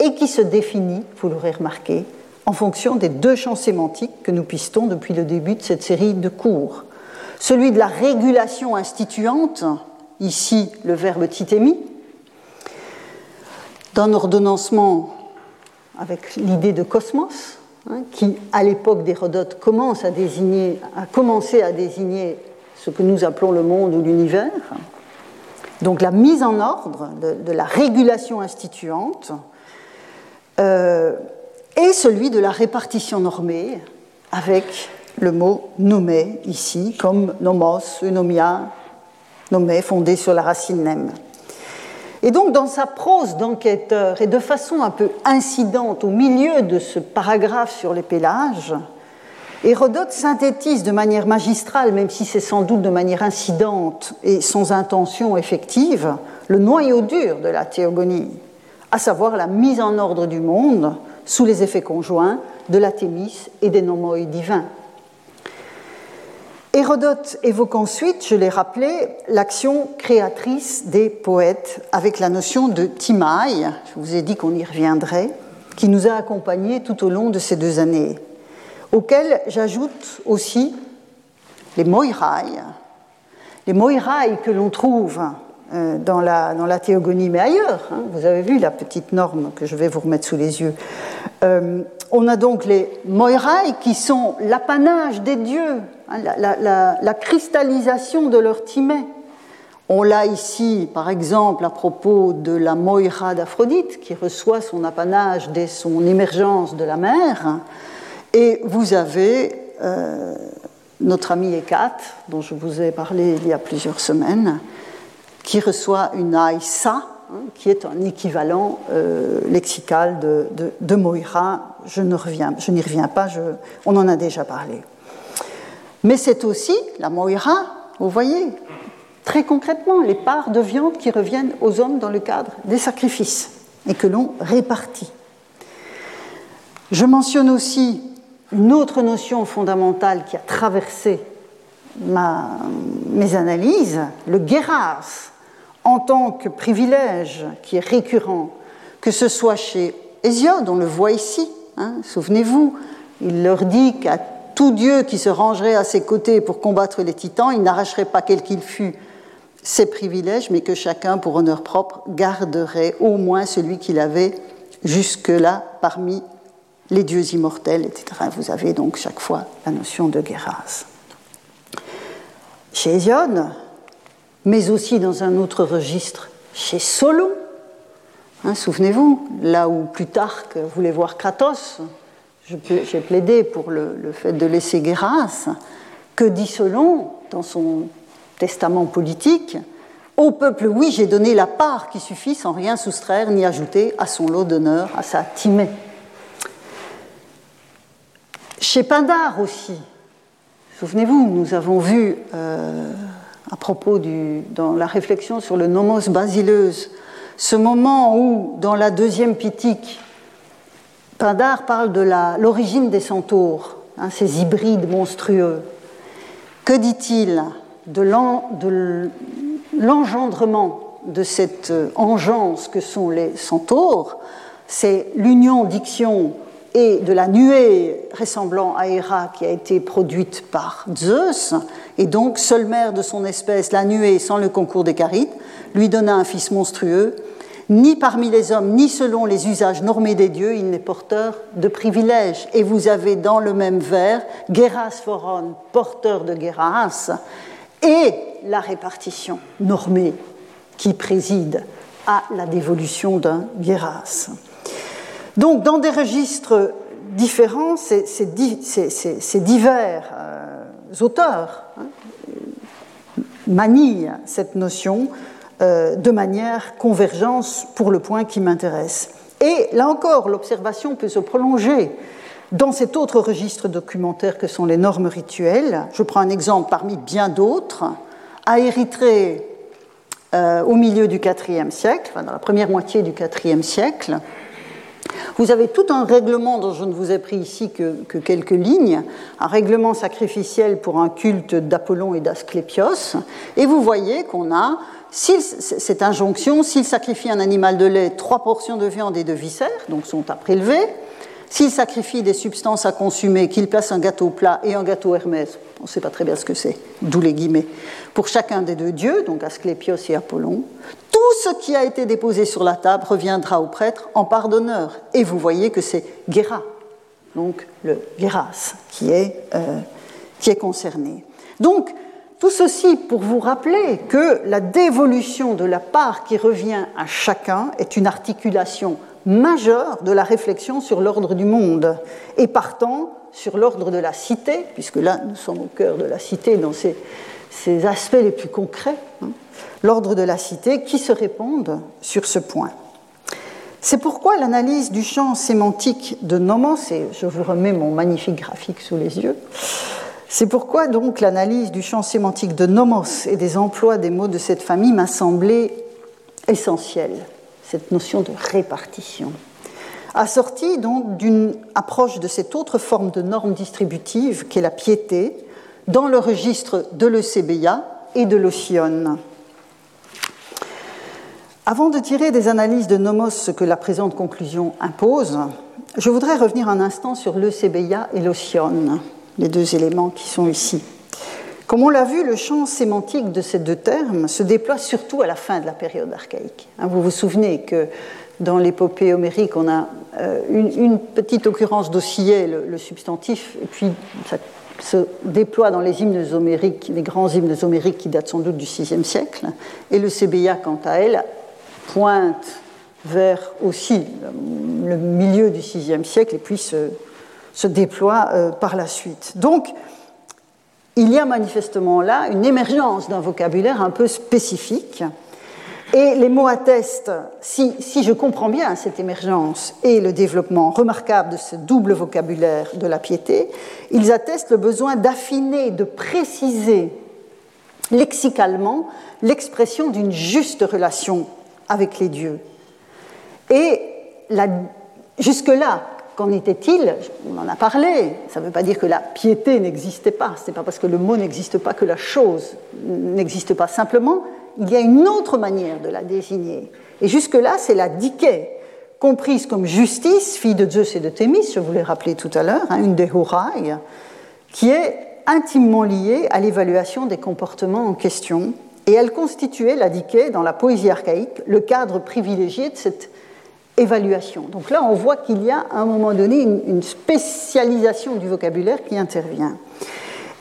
et qui se définit, vous l'aurez remarqué, en fonction des deux champs sémantiques que nous pistons depuis le début de cette série de cours. Celui de la régulation instituante, ici le verbe titémi, d'un ordonnancement avec l'idée de cosmos, hein, qui, à l'époque d'Hérodote, commence à désigner, a commencé à désigner ce que nous appelons le monde ou l'univers. Donc la mise en ordre de, la régulation instituante euh, et celui de la répartition normée avec le mot nommé ici comme nomos, eunomia, nommé fondé sur la racine nem. Et donc, dans sa prose d'enquêteur et de façon un peu incidente au milieu de ce paragraphe sur les pélages, Hérodote synthétise de manière magistrale, même si c'est sans doute de manière incidente et sans intention effective, le noyau dur de la théogonie, à savoir la mise en ordre du monde sous les effets conjoints de la thémis et des nomoi divins. Hérodote évoque ensuite, je l'ai rappelé, l'action créatrice des poètes avec la notion de timaï, je vous ai dit qu'on y reviendrait, qui nous a accompagnés tout au long de ces deux années, auxquelles j'ajoute aussi les moirai, les moirai que l'on trouve euh, dans la, dans la théogonie, mais ailleurs. Hein. vous avez vu la petite norme que je vais vous remettre sous les yeux. Euh, on a donc les moirai qui sont l'apanage des dieux, hein, la, cristallisation de leur timée. On l'a ici, par exemple, à propos de la moira d'Aphrodite, qui reçoit son apanage dès son émergence de la mer. Et vous avez euh, notre ami Hécate, dont je vous ai parlé il y a plusieurs semaines, qui reçoit une Aïssa, Hein, qui est un équivalent euh, lexical de, Moira. Je, ne reviens, je n'y reviens pas, on en a déjà parlé. Mais c'est aussi la Moira, vous voyez, très concrètement, les parts de viande qui reviennent aux hommes dans le cadre des sacrifices et que l'on répartit. Je mentionne aussi une autre notion fondamentale qui a traversé mes analyses, le guéras, en tant que privilège qui est récurrent, que ce soit chez Hésiode, on le voit ici, hein, souvenez-vous, il leur dit qu'à tout Dieu qui se rangerait à ses côtés pour combattre les titans, il n'arracherait pas quel qu'il fût ses privilèges, mais que chacun, pour honneur propre, garderait au moins celui qu'il avait jusque-là parmi les dieux immortels, etc. Vous avez donc chaque fois la notion de Guéras. Chez Hésiode, mais aussi dans un autre registre chez Solon. Hein, souvenez-vous, là où Plutarque voulait voir Kratos, j'ai plaidé pour le, fait de laisser Guéras. Que dit Solon dans son testament politique? Au peuple, oui, j'ai donné la part qui suffit sans rien soustraire ni ajouter à son lot d'honneur, à sa timée. Chez Pindare aussi, souvenez-vous, nous avons vu euh, à propos du, dans la réflexion sur le nomos basileuse, ce moment où, dans la deuxième pitique, Pindare parle de l'origine des centaures, hein, ces hybrides monstrueux. Que dit-il de l'engendrement de cette engeance que sont les centaures? C'est l'union diction et de la nuée ressemblant à Héra qui a été produite par Zeus, et donc seule mère de son espèce, la nuée sans le concours des Carites, lui donna un fils monstrueux. Ni parmi les hommes, ni selon les usages normés des dieux, il n'est porteur de privilèges. Et vous avez dans le même vers Geras Foron, porteur de Geras, et la répartition normée qui préside à la dévolution d'un Geras. Donc, dans des registres différents, ces, divers euh, auteurs hein, manient cette notion euh, de manière convergence pour le point qui m'intéresse. Et là encore, l'observation peut se prolonger dans cet autre registre documentaire que sont les normes rituelles. Je prends un exemple parmi bien d'autres. À Érythrée, euh, au milieu du IVe siècle, dans la première moitié du IVe siècle, vous avez tout un règlement dont je ne vous ai pris ici que, quelques lignes, un règlement sacrificiel pour un culte d'Apollon et d'Asclépios, et vous voyez qu'on a cette injonction, s'il sacrifie un animal de lait, trois portions de viande et de viscères, donc sont à prélever, s'il sacrifie des substances à consumer, qu'il place un gâteau plat et un gâteau Hermès, on ne sait pas très bien ce que c'est, d'où les guillemets, pour chacun des deux dieux, donc Asclépios et Apollon, tout ce qui a été déposé sur la table reviendra au prêtre en pardonneur. Et vous voyez que c'est Guéra, donc le Guéras, qui est, euh, qui est concerné. Donc, tout ceci pour vous rappeler que la dévolution de la part qui revient à chacun est une articulation majeure de la réflexion sur l'ordre du monde et partant sur l'ordre de la cité, puisque là nous sommes au cœur de la cité dans ses, aspects les plus concrets, hein, l'ordre de la cité qui se répondent sur ce point. C'est pourquoi l'analyse du champ sémantique de nomos, et je vous remets mon magnifique graphique sous les yeux, c'est pourquoi donc l'analyse du champ sémantique de nomos et des emplois des mots de cette famille m'a semblé essentielle, cette notion de répartition. Assortie donc d'une approche de cette autre forme de norme distributive qu'est la piété dans le registre de l'ECBIA et de l'Ocean. Avant de tirer des analyses de nomos ce que la présente conclusion impose, je voudrais revenir un instant sur l'ECBIA et l'Ocean les deux éléments qui sont ici. Comme on l'a vu, le champ sémantique de ces deux termes se déploie surtout à la fin de la période archaïque. Hein, vous vous souvenez que dans l'épopée homérique, on a euh, une, petite occurrence d'oscillé, le, substantif, et puis ça se déploie dans les hymnes homériques, les grands hymnes homériques qui datent sans doute du VIe siècle. Et le CBA, quant à elle, pointe vers aussi le milieu du VIe siècle et puis se, se déploie euh, par la suite. Donc, il y a manifestement là une émergence d'un vocabulaire un peu spécifique. Et les mots attestent, si, je comprends bien cette émergence et le développement remarquable de ce double vocabulaire de la piété, ils attestent le besoin d'affiner, de préciser lexicalement l'expression d'une juste relation avec les dieux. Et jusque-là, Qu'en était-il? On en a parlé. Ça ne veut pas dire que la piété n'existait pas. Ce n'est pas parce que le mot n'existe pas que la chose n'existe pas. Simplement, il y a une autre manière de la désigner. Et jusque-là, c'est la diké, comprise comme justice, fille de Zeus et de Thémis, je vous l'ai rappelé tout à l'heure, hein, une des Horai, qui est intimement liée à l'évaluation des comportements en question. Et elle constituait, la diké, dans la poésie archaïque, le cadre privilégié de cette évaluation. Donc là, on voit qu'il y a à un moment donné une, spécialisation du vocabulaire qui intervient.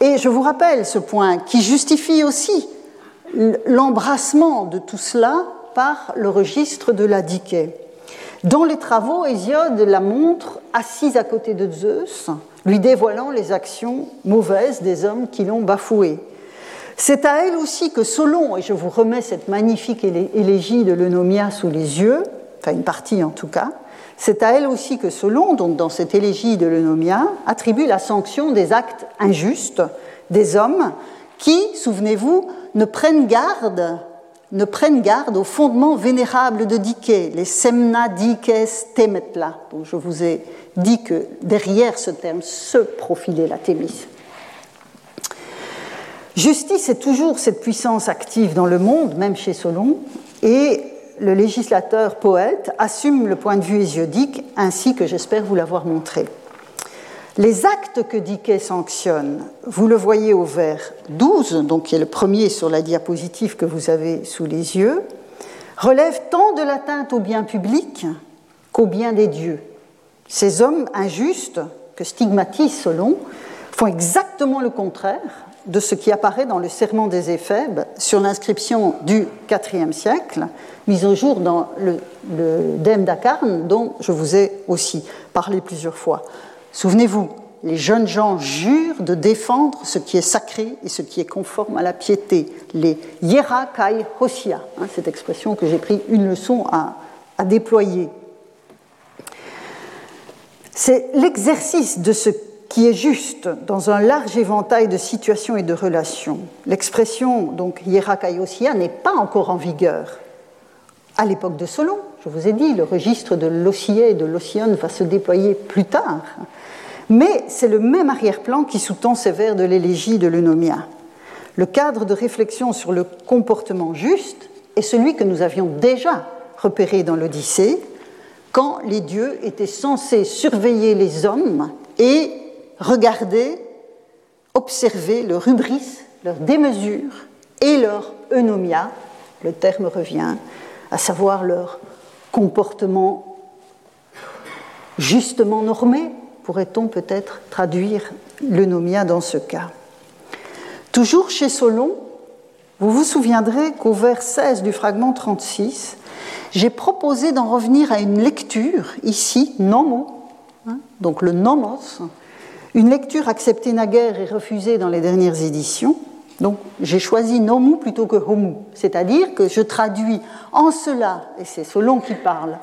Et je vous rappelle ce point qui justifie aussi l'embrassement de tout cela par le registre de la Diké. Dans les travaux, Hésiode la montre assise à côté de Zeus, lui dévoilant les actions mauvaises des hommes qui l'ont bafoué. C'est à elle aussi que Solon, et je vous remets cette magnifique élégie de l'Eunomia sous les yeux, une partie en tout cas, c'est à elle aussi que Solon, dans cette élégie de l'Eunomia, attribue la sanction des actes injustes des hommes qui, souvenez-vous, ne prennent garde, ne prennent garde aux fondements vénérables de Diké, les semna dikes temetla. Je vous ai dit que derrière ce terme se profilait la Thémis. Justice est toujours cette puissance active dans le monde, même chez Solon, et le législateur poète assume le point de vue hésiodique, ainsi que j'espère vous l'avoir montré. Les actes que Dickey sanctionne, vous le voyez au vers 12, donc qui est le premier sur la diapositive que vous avez sous les yeux, relèvent tant de l'atteinte au bien public qu'au bien des dieux. Ces hommes injustes que stigmatise Solon font exactement le contraire de ce qui apparaît dans le Serment des Éphèbes sur l'inscription du IVe siècle, mise au jour dans le, le Dème d'Acarne, dont je vous ai aussi parlé plusieurs fois. Souvenez-vous, les jeunes gens jurent de défendre ce qui est sacré et ce qui est conforme à la piété, les Yera Kai Hosia, hein, cette expression que j'ai pris une leçon à, à déployer. C'est l'exercice de ce qui est juste dans un large éventail de situations et de relations. L'expression donc hiérakaiosia n'est pas encore en vigueur. À l'époque de Solon, je vous ai dit, le registre de l'Ossier et de l'Océan va se déployer plus tard. Mais c'est le même arrière-plan qui sous-tend ces vers de l'élégie de l'Eunomia. Le cadre de réflexion sur le comportement juste est celui que nous avions déjà repéré dans l'Odyssée, quand les dieux étaient censés surveiller les hommes et regarder, observer leur hubris, leur démesure et leur eunomia, le terme revient, à savoir leur comportement justement normé, pourrait-on peut-être traduire le nomia dans ce cas. Toujours chez Solon, vous vous souviendrez qu'au vers 16 du fragment 36, j'ai proposé d'en revenir à une lecture, ici, nomo, hein, donc le nomos, une lecture acceptée naguère et refusée dans les dernières éditions. Donc j'ai choisi nomu plutôt que homu, c'est-à-dire que je traduis en cela, et c'est Solon qui parle,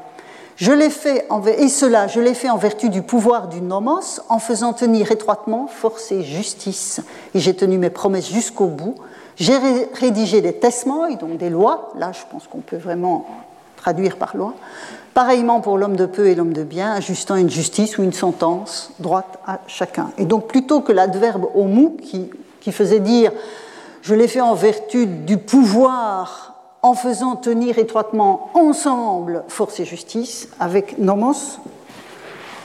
je l'ai fait en, et cela, je l'ai fait en vertu du pouvoir du nomos, en faisant tenir étroitement force et justice. Et j'ai tenu mes promesses jusqu'au bout. J'ai rédigé des testaments, donc des lois. Là, je pense qu'on peut vraiment traduire par loi. Pareillement pour l'homme de peu et l'homme de bien, ajustant une justice ou une sentence droite à chacun. Et donc, plutôt que l'adverbe homu qui, qui faisait dire je l'ai fait en vertu du pouvoir en faisant tenir étroitement ensemble force et justice, avec nomos,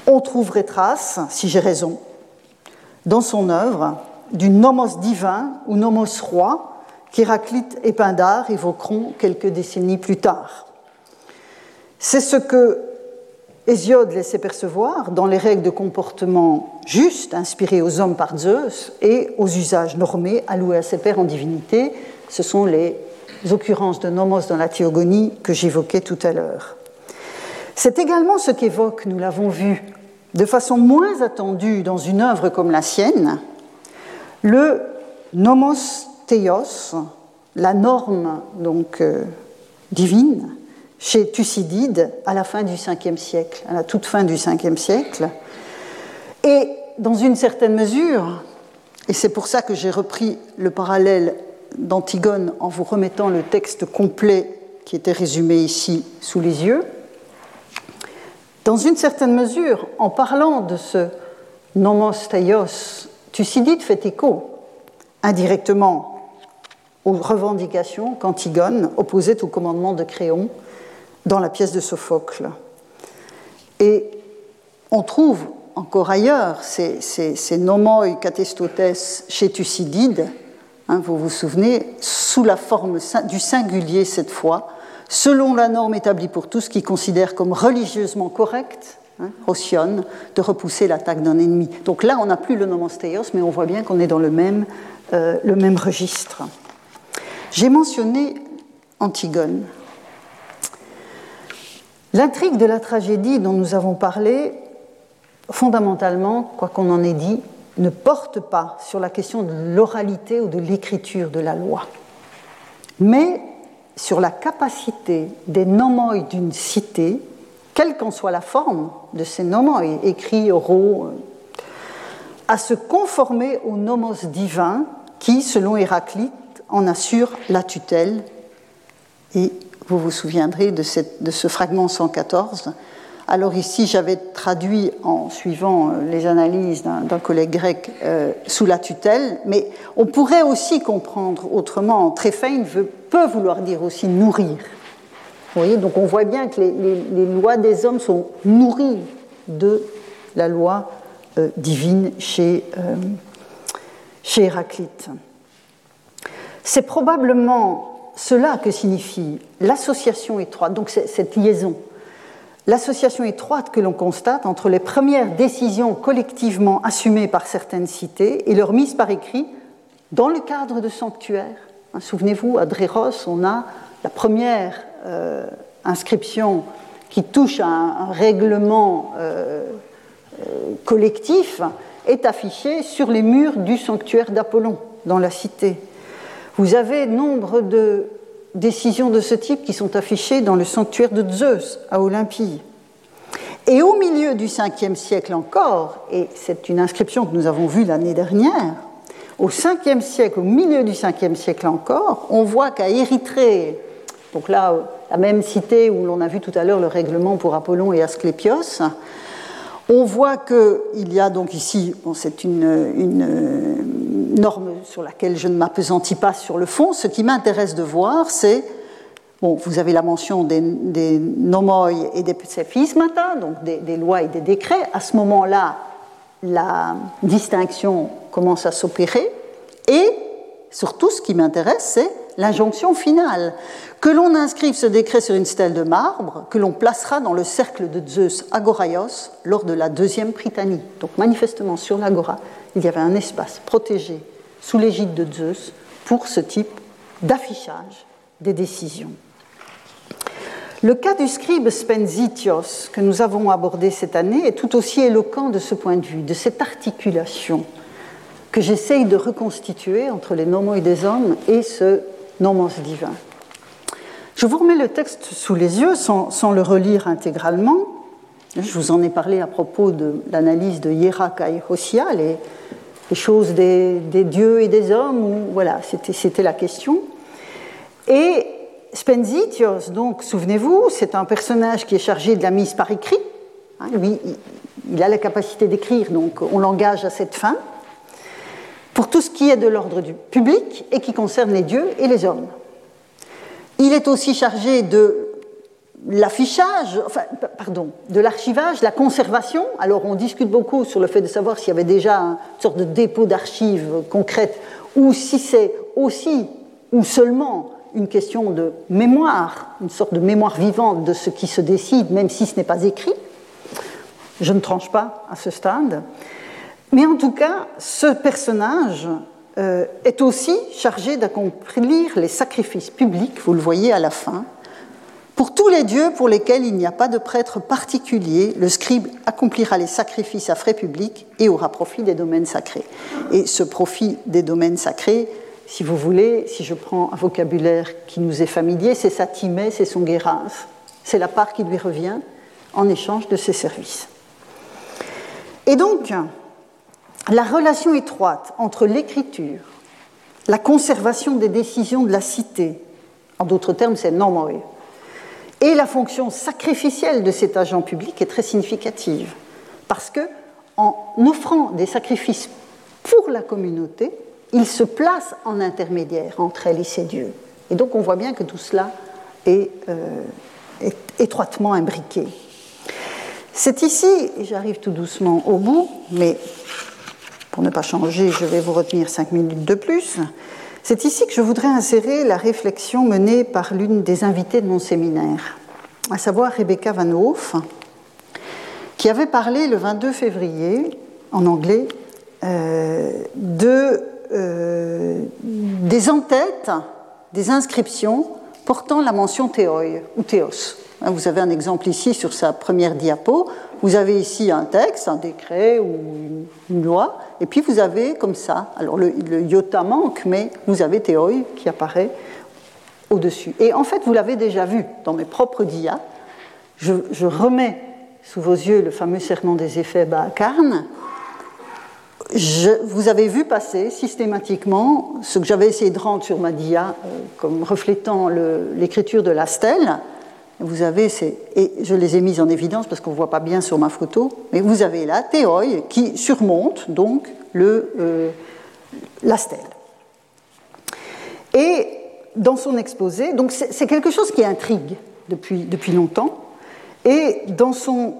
on trouverait trace, si j'ai raison, dans son œuvre, du nomos divin ou nomos roi qu'Héraclite et Pindare évoqueront quelques décennies plus tard. C'est ce que Hésiode laissait percevoir dans les règles de comportement justes inspirées aux hommes par Zeus et aux usages normés alloués à ses pères en divinité. Ce sont les occurrences de nomos dans la théogonie que j'évoquais tout à l'heure. C'est également ce qu'évoque, nous l'avons vu, de façon moins attendue dans une œuvre comme la sienne, le nomos theos, la norme donc euh, divine, chez Thucydide à la fin du 5e siècle, à la toute fin du 5e siècle. Et dans une certaine mesure, et c'est pour ça que j'ai repris le parallèle d'Antigone en vous remettant le texte complet qui était résumé ici sous les yeux. Dans une certaine mesure, en parlant de ce nomos theios, Thucydide fait écho indirectement aux revendications qu'Antigone opposait au commandement de Créon dans la pièce de Sophocle. Et on trouve encore ailleurs ces, ces, ces nomoi katestotes chez Thucydide, Hein, vous vous souvenez, sous la forme du singulier cette fois, selon la norme établie pour tous qui considèrent comme religieusement correct, hein, de repousser l'attaque d'un ennemi. Donc là, on n'a plus le nomostéos, mais on voit bien qu'on est dans le même, euh, le même registre. J'ai mentionné Antigone. L'intrigue de la tragédie dont nous avons parlé, fondamentalement, quoi qu'on en ait dit, ne porte pas sur la question de l'oralité ou de l'écriture de la loi, mais sur la capacité des nomoi d'une cité, quelle qu'en soit la forme de ces nomoi, écrits, oraux, à se conformer aux nomos divins qui, selon Héraclite, en assurent la tutelle. Et vous vous souviendrez de, ce fragment 114 alors ici, j'avais traduit en suivant euh, les analyses d'un collègue grec euh, sous la tutelle, mais on pourrait aussi comprendre autrement. Tréfein peut vouloir dire aussi nourrir. Vous voyez, donc on voit bien que les, lois des hommes sont nourries de la loi euh, divine chez, chez Héraclite. C'est probablement cela que signifie l'association étroite, donc cette liaison l'association étroite que l'on constate entre les premières décisions collectivement assumées par certaines cités et leur mise par écrit dans le cadre de sanctuaires. Hein, souvenez-vous, à Dréros, on a la première euh, inscription qui touche à un, règlement euh, euh, collectif est affichée sur les murs du sanctuaire d'Apollon dans la cité. Vous avez nombre de décisions de ce type qui sont affichées dans le sanctuaire de Zeus à Olympie. Et au milieu du 5e siècle encore, et c'est une inscription que nous avons vue l'année dernière, au 5e siècle, au milieu du 5e siècle encore, on voit qu'à Érythrée, donc là, la même cité où l'on a vu tout à l'heure le règlement pour Apollon et Asclépios, on voit qu'il y a donc ici, c'est une, une, norme sur laquelle je ne m'apesantis pas sur le fond. Ce qui m'intéresse de voir, c'est, vous avez la mention des, des nomoi et des psephizmata, donc des, des, lois et des décrets. À ce moment-là, la distinction commence à s'opérer. Et surtout, ce qui m'intéresse, c'est l'injonction finale, que l'on inscrive ce décret sur une stèle de marbre, que l'on placera dans le cercle de Zeus Agoraios lors de la deuxième Prytanie. Donc manifestement sur l'agora, il y avait un espace protégé sous l'égide de Zeus pour ce type d'affichage des décisions. Le cas du scribe Spenzitios que nous avons abordé cette année est tout aussi éloquent de ce point de vue, de cette articulation que j'essaye de reconstituer entre les nomoi des hommes et ce nomos divin. Je vous remets le texte sous les yeux sans, le relire intégralement. Je vous en ai parlé à propos de l'analyse de Hierak et Hosia, les, choses des, dieux et des hommes, voilà, c'était la question. Et Spenzitios, donc, souvenez-vous, c'est un personnage qui est chargé de la mise par écrit. Hein, lui, il a la capacité d'écrire, donc on l'engage à cette fin pour tout ce qui est de l'ordre du public et qui concerne les dieux et les hommes. Il est aussi chargé de l'affichage, enfin, pardon, de l'archivage, la conservation. Alors on discute beaucoup sur le fait de savoir s'il y avait déjà une sorte de dépôt d'archives concrètes ou si c'est aussi ou seulement une question de mémoire, une sorte de mémoire vivante de ce qui se décide, même si ce n'est pas écrit. Je ne tranche pas à ce stade. Mais en tout cas, ce personnage euh, est aussi chargé d'accomplir les sacrifices publics, vous le voyez à la fin. Pour tous les dieux pour lesquels il n'y a pas de prêtre particulier, le scribe accomplira les sacrifices à frais publics et aura profit des domaines sacrés. Et ce profit des domaines sacrés, si vous voulez, si je prends un vocabulaire qui nous est familier, c'est sa timée, c'est son guérin. C'est la part qui lui revient en échange de ses services. Et donc, la relation étroite entre l'écriture, la conservation des décisions de la cité, en d'autres termes c'est non et la fonction sacrificielle de cet agent public est très significative, parce que en offrant des sacrifices pour la communauté, il se place en intermédiaire entre elle et ses dieux. Et donc on voit bien que tout cela est, euh, est étroitement imbriqué. C'est ici, et j'arrive tout doucement au bout, mais pour ne pas changer, je vais vous retenir cinq minutes de plus. C'est ici que je voudrais insérer la réflexion menée par l'une des invitées de mon séminaire, à savoir Rebecca Van Hoof, qui avait parlé le 22 février, en anglais, euh, de, euh, des entêtes, des inscriptions portant la mention théoi ou théos. Hein, vous avez un exemple ici sur sa première diapo. Vous avez ici un texte, un décret ou une loi, et puis vous avez comme ça, alors le, iota manque, mais vous avez théoi qui apparaît au-dessus. Et en fait, vous l'avez déjà vu dans mes propres dias. Je, remets sous vos yeux le fameux serment des effets Baakarn. vous avez vu passer systématiquement ce que j'avais essayé de rendre sur ma dia euh, comme reflétant l'écriture de la stèle, vous avez et je les ai mises en évidence parce qu'on ne voit pas bien sur ma photo, mais vous avez là Théoi qui surmonte donc le, euh, la stèle. Et dans son exposé, donc c'est quelque chose qui intrigue depuis, depuis longtemps, et dans son.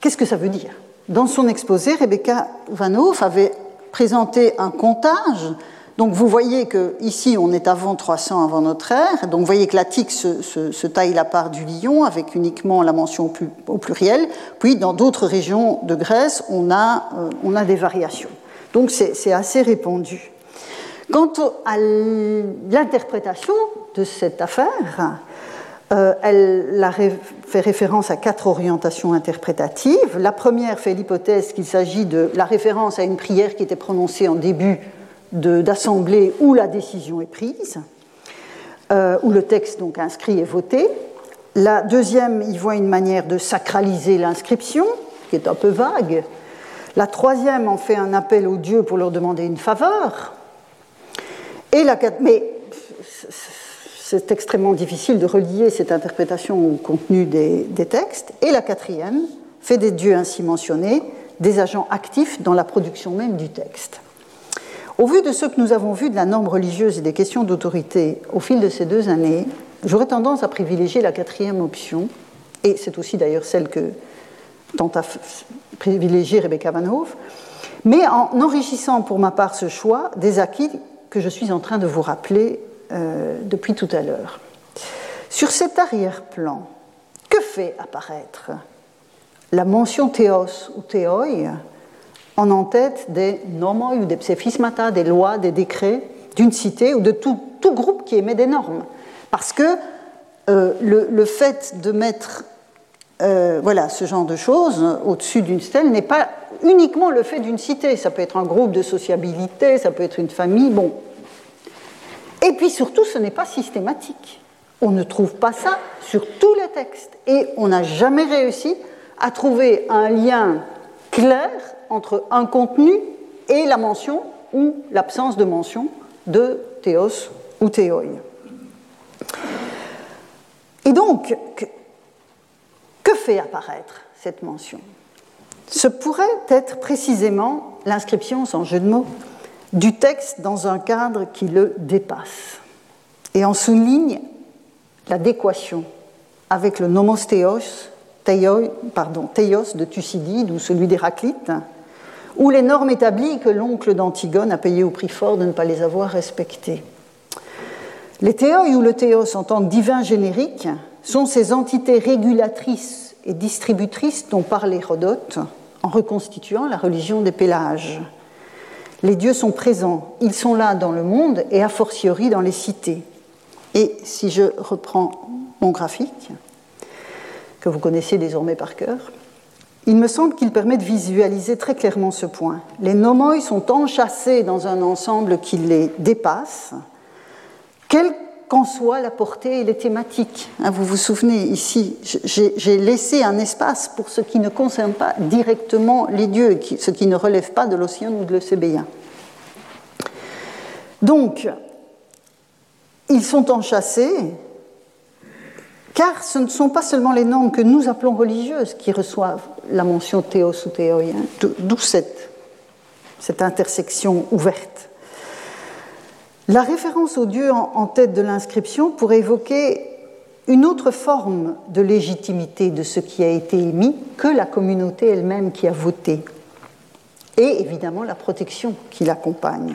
Qu'est-ce que ça veut dire? Dans son exposé, Rebecca Van Hoof avait présenté un comptage donc vous voyez que ici on est avant 300 avant notre ère, donc vous voyez que la tique se, taille la part du lion avec uniquement la mention au pluriel, puis dans d'autres régions de Grèce on a, euh, a des variations. Donc c'est assez répandu. Quant à l'interprétation de cette affaire, euh, elle fait référence à quatre orientations interprétatives. La première fait l'hypothèse qu'il s'agit de la référence à une prière qui était prononcée en début d'assemblée où la décision est prise, euh, où le texte donc inscrit est voté. La deuxième, il voit une manière de sacraliser l'inscription, qui est un peu vague. La troisième en fait un appel aux dieux pour leur demander une faveur. Et la, mais c'est extrêmement difficile de relier cette interprétation au contenu des textes. Et la quatrième fait des dieux ainsi mentionnés des agents actifs dans la production même du texte. Au vu de ce que nous avons vu de la norme religieuse et des questions d'autorité au fil de ces deux années, j'aurais tendance à privilégier la quatrième option, et c'est aussi d'ailleurs celle que tente à privilégier Rebecca Van Hoof, mais en enrichissant pour ma part ce choix des acquis que je suis en train de vous rappeler euh, depuis tout à l'heure. Sur cet arrière-plan, que fait apparaître la mention théos ou théoi en en-tête des nomoi ou des psephismata, des lois, des décrets d'une cité ou de tout, groupe qui émet des normes Parce que euh, le, fait de mettre euh, voilà, ce genre de choses au-dessus d'une stèle n'est pas uniquement le fait d'une cité. Ça peut être un groupe de sociabilité, ça peut être une famille, bon. Et puis surtout, ce n'est pas systématique. On ne trouve pas ça sur tous les textes. Et on n'a jamais réussi à trouver un lien clair entre un contenu et la mention ou l'absence de mention de théos ou théoi. Et donc, que fait apparaître cette mention? Ce pourrait être précisément l'inscription, sans jeu de mots, du texte dans un cadre qui le dépasse et en souligne l'adéquation avec le nomos théos, théos de Thucydide ou celui d'Héraclite, ou les normes établies que l'oncle d'Antigone a payé au prix fort de ne pas les avoir respectées. Les théoi ou le théos en tant que divin générique sont ces entités régulatrices et distributrices dont parle Hérodote en reconstituant la religion des Pélages. Les dieux sont présents, ils sont là dans le monde et a fortiori dans les cités. Et si je reprends mon graphique, que vous connaissez désormais par cœur, il me semble qu'il permet de visualiser très clairement ce point. Les nomoi sont enchâssés dans un ensemble qui les dépasse, quelle qu'en soit la portée et les thématiques. Hein, vous vous souvenez, ici, j'ai laissé un espace pour ce qui ne concerne pas directement les dieux, ce qui ne relève pas de l'océan ou de l'Eusébéen. Donc, ils sont enchâssés, car ce ne sont pas seulement les normes que nous appelons religieuses qui reçoivent la mention théos ou théoïen, d'où cette, cette intersection ouverte. La référence au Dieu en tête de l'inscription pourrait évoquer une autre forme de légitimité de ce qui a été émis que la communauté elle-même qui a voté, et évidemment la protection qui l'accompagne.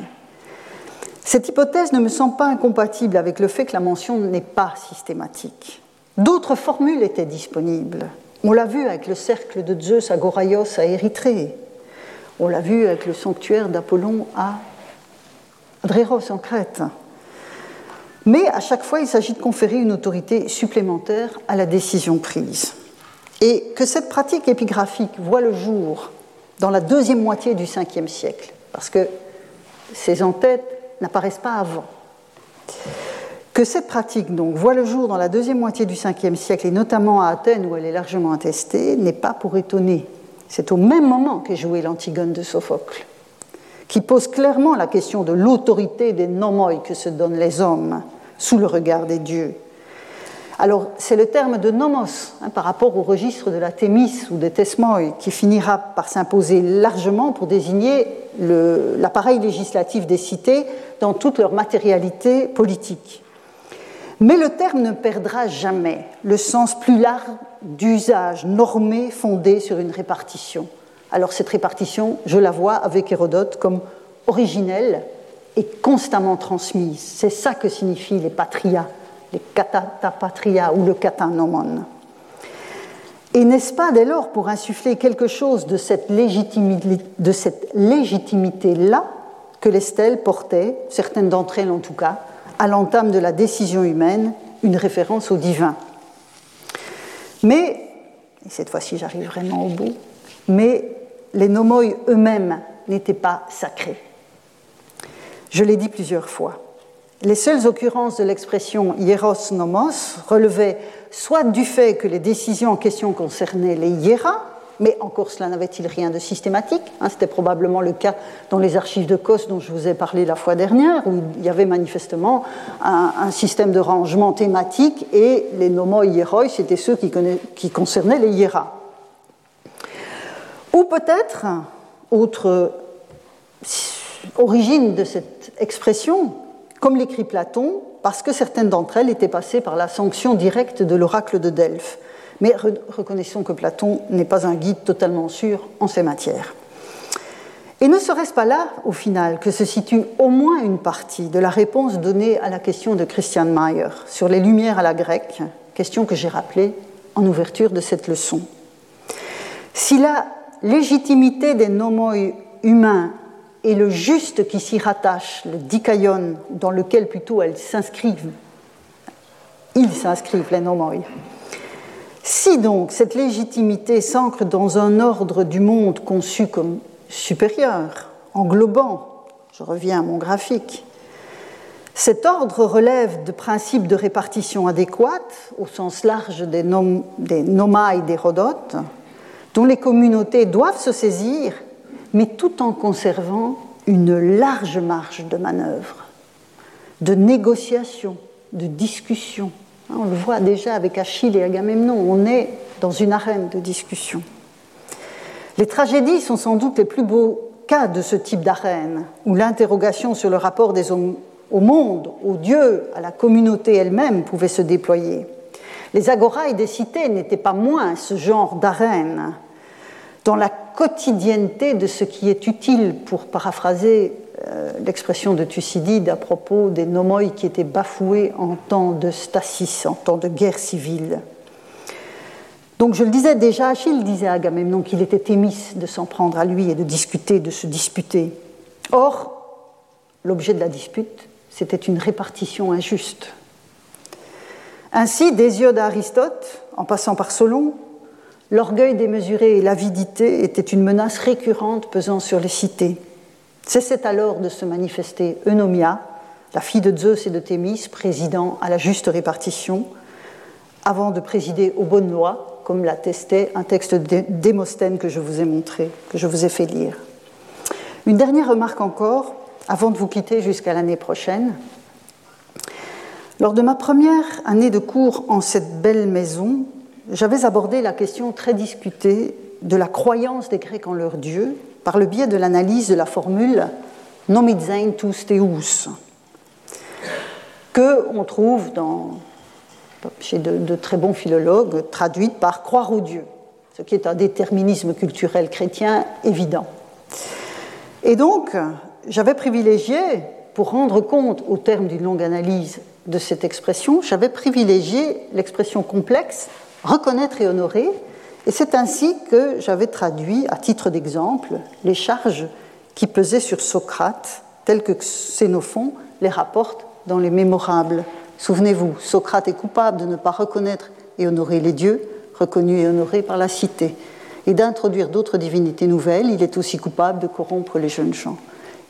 Cette hypothèse ne me semble pas incompatible avec le fait que la mention n'est pas systématique. D'autres formules étaient disponibles. On l'a vu avec le cercle de Zeus à Goraios à Érythrée. On l'a vu avec le sanctuaire d'Apollon à Dréros en Crète. Mais à chaque fois, il s'agit de conférer une autorité supplémentaire à la décision prise. Et que cette pratique épigraphique voit le jour dans la deuxième moitié du Ve siècle, parce que ces entêtes n'apparaissent pas avant. Que cette pratique donc voit le jour dans la deuxième moitié du Ve siècle, et notamment à Athènes où elle est largement attestée, n'est pas pour étonner. C'est au même moment qu'est jouée l'Antigone de Sophocle qui pose clairement la question de l'autorité des nomoi que se donnent les hommes sous le regard des dieux. Alors, c'est le terme de nomos hein, par rapport au registre de la thémis ou des thesmoi qui finira par s'imposer largement pour désigner l'appareil législatif des cités dans toute leur matérialité politique. Mais le terme ne perdra jamais le sens plus large d'usage normé fondé sur une répartition. Alors cette répartition, je la vois avec Hérodote comme originelle et constamment transmise. C'est ça que signifient les patria, les patria ou le katanomon. Et n'est-ce pas dès lors pour insuffler quelque chose de cette légitimité-là que les stèles portaient, certaines d'entre elles en tout cas, à l'entame de la décision humaine, une référence au divin Mais, et cette fois-ci j'arrive vraiment au bout, mais les nomoi eux-mêmes n'étaient pas sacrés. Je l'ai dit plusieurs fois. Les seules occurrences de l'expression hieros nomos relevaient soit du fait que les décisions en question concernaient les hieras, mais encore cela n'avait-il rien de systématique hein, C'était probablement le cas dans les archives de Kos dont je vous ai parlé la fois dernière, où il y avait manifestement un, système de rangement thématique et les nomoi hieroi, c'était ceux qui, qui concernaient les hieras. Ou peut-être, autre origine de cette expression, comme l'écrit Platon, parce que certaines d'entre elles étaient passées par la sanction directe de l'oracle de Delphes. Mais reconnaissons que Platon n'est pas un guide totalement sûr en ces matières. Et ne serait-ce pas là, au final, que se situe au moins une partie de la réponse donnée à la question de Christian Mayer sur les lumières à la grecque, question que j'ai rappelée en ouverture de cette leçon. Si la légitimité des nomoi humains et le juste qui s'y rattache, le dikaion, dans lequel plutôt elles s'inscrivent, ils s'inscrivent, les nomoi. Si donc cette légitimité s'ancre dans un ordre du monde conçu comme supérieur, englobant, je reviens à mon graphique, cet ordre relève de principes de répartition adéquates, au sens large des, nom des d'Hérodote, dont les communautés doivent se saisir, mais tout en conservant une large marge de manœuvre, de négociation, de discussion. On le voit déjà avec Achille et Agamemnon, on est dans une arène de discussion. Les tragédies sont sans doute les plus beaux cas de ce type d'arène, où l'interrogation sur le rapport des hommes au monde, aux dieux, à la communauté elle-même pouvait se déployer. Les agorailles des cités n'étaient pas moins ce genre d'arène dans la quotidienneté de ce qui est utile, pour paraphraser l'expression de Thucydide à propos des nomoi qui étaient bafoués en temps de stasis, en temps de guerre civile. Donc je le disais déjà, Achille disait à Agamemnon qu'il était Thémis de s'en prendre à lui et de discuter, de se disputer. Or, l'objet de la dispute, c'était une répartition injuste. Ainsi, des yeux d'Aristote, en passant par Solon, L'orgueil démesuré et l'avidité étaient une menace récurrente pesant sur les cités. Cessait alors de se manifester Eunomia, la fille de Zeus et de Thémis, présidant à la juste répartition, avant de présider aux bonnes lois, comme l'attestait un texte de que je vous ai montré, que je vous ai fait lire. Une dernière remarque encore, avant de vous quitter jusqu'à l'année prochaine. Lors de ma première année de cours en cette belle maison, j'avais abordé la question très discutée de la croyance des Grecs en leur Dieu par le biais de l'analyse de la formule nomidzein tous teus, que on trouve chez de, de, très bons philologues traduite par croire au Dieu, ce qui est un déterminisme culturel chrétien évident. Et donc, j'avais privilégié, pour rendre compte au terme d'une longue analyse de cette expression, j'avais privilégié l'expression complexe reconnaître et honorer. Et c'est ainsi que j'avais traduit, à titre d'exemple, les charges qui pesaient sur Socrate, telles que Xénophon les rapporte dans les Mémorables. Souvenez-vous, Socrate est coupable de ne pas reconnaître et honorer les dieux, reconnus et honorés par la cité, et d'introduire d'autres divinités nouvelles. Il est aussi coupable de corrompre les jeunes gens.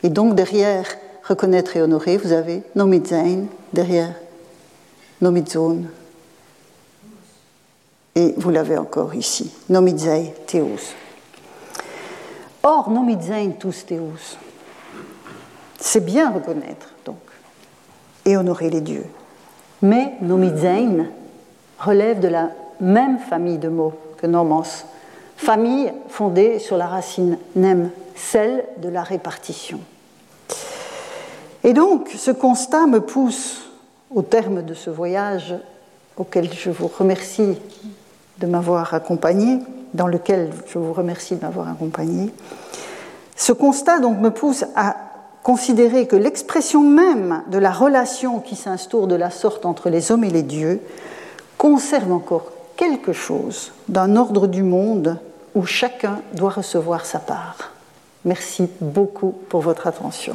Et donc derrière reconnaître et honorer, vous avez Nomidzain, derrière Nomidzone, et vous l'avez encore ici, nomizei teus. Or, nomizei tous teus, c'est bien reconnaître, donc, et honorer les dieux. Mais nomizein relève de la même famille de mots que nomos, famille fondée sur la racine nem, celle de la répartition. Et donc, ce constat me pousse, au terme de ce voyage auquel je vous remercie de m'avoir accompagné, dans lequel je vous remercie de m'avoir accompagné. Ce constat donc me pousse à considérer que l'expression même de la relation qui s'instaure de la sorte entre les hommes et les dieux conserve encore quelque chose d'un ordre du monde où chacun doit recevoir sa part. Merci beaucoup pour votre attention.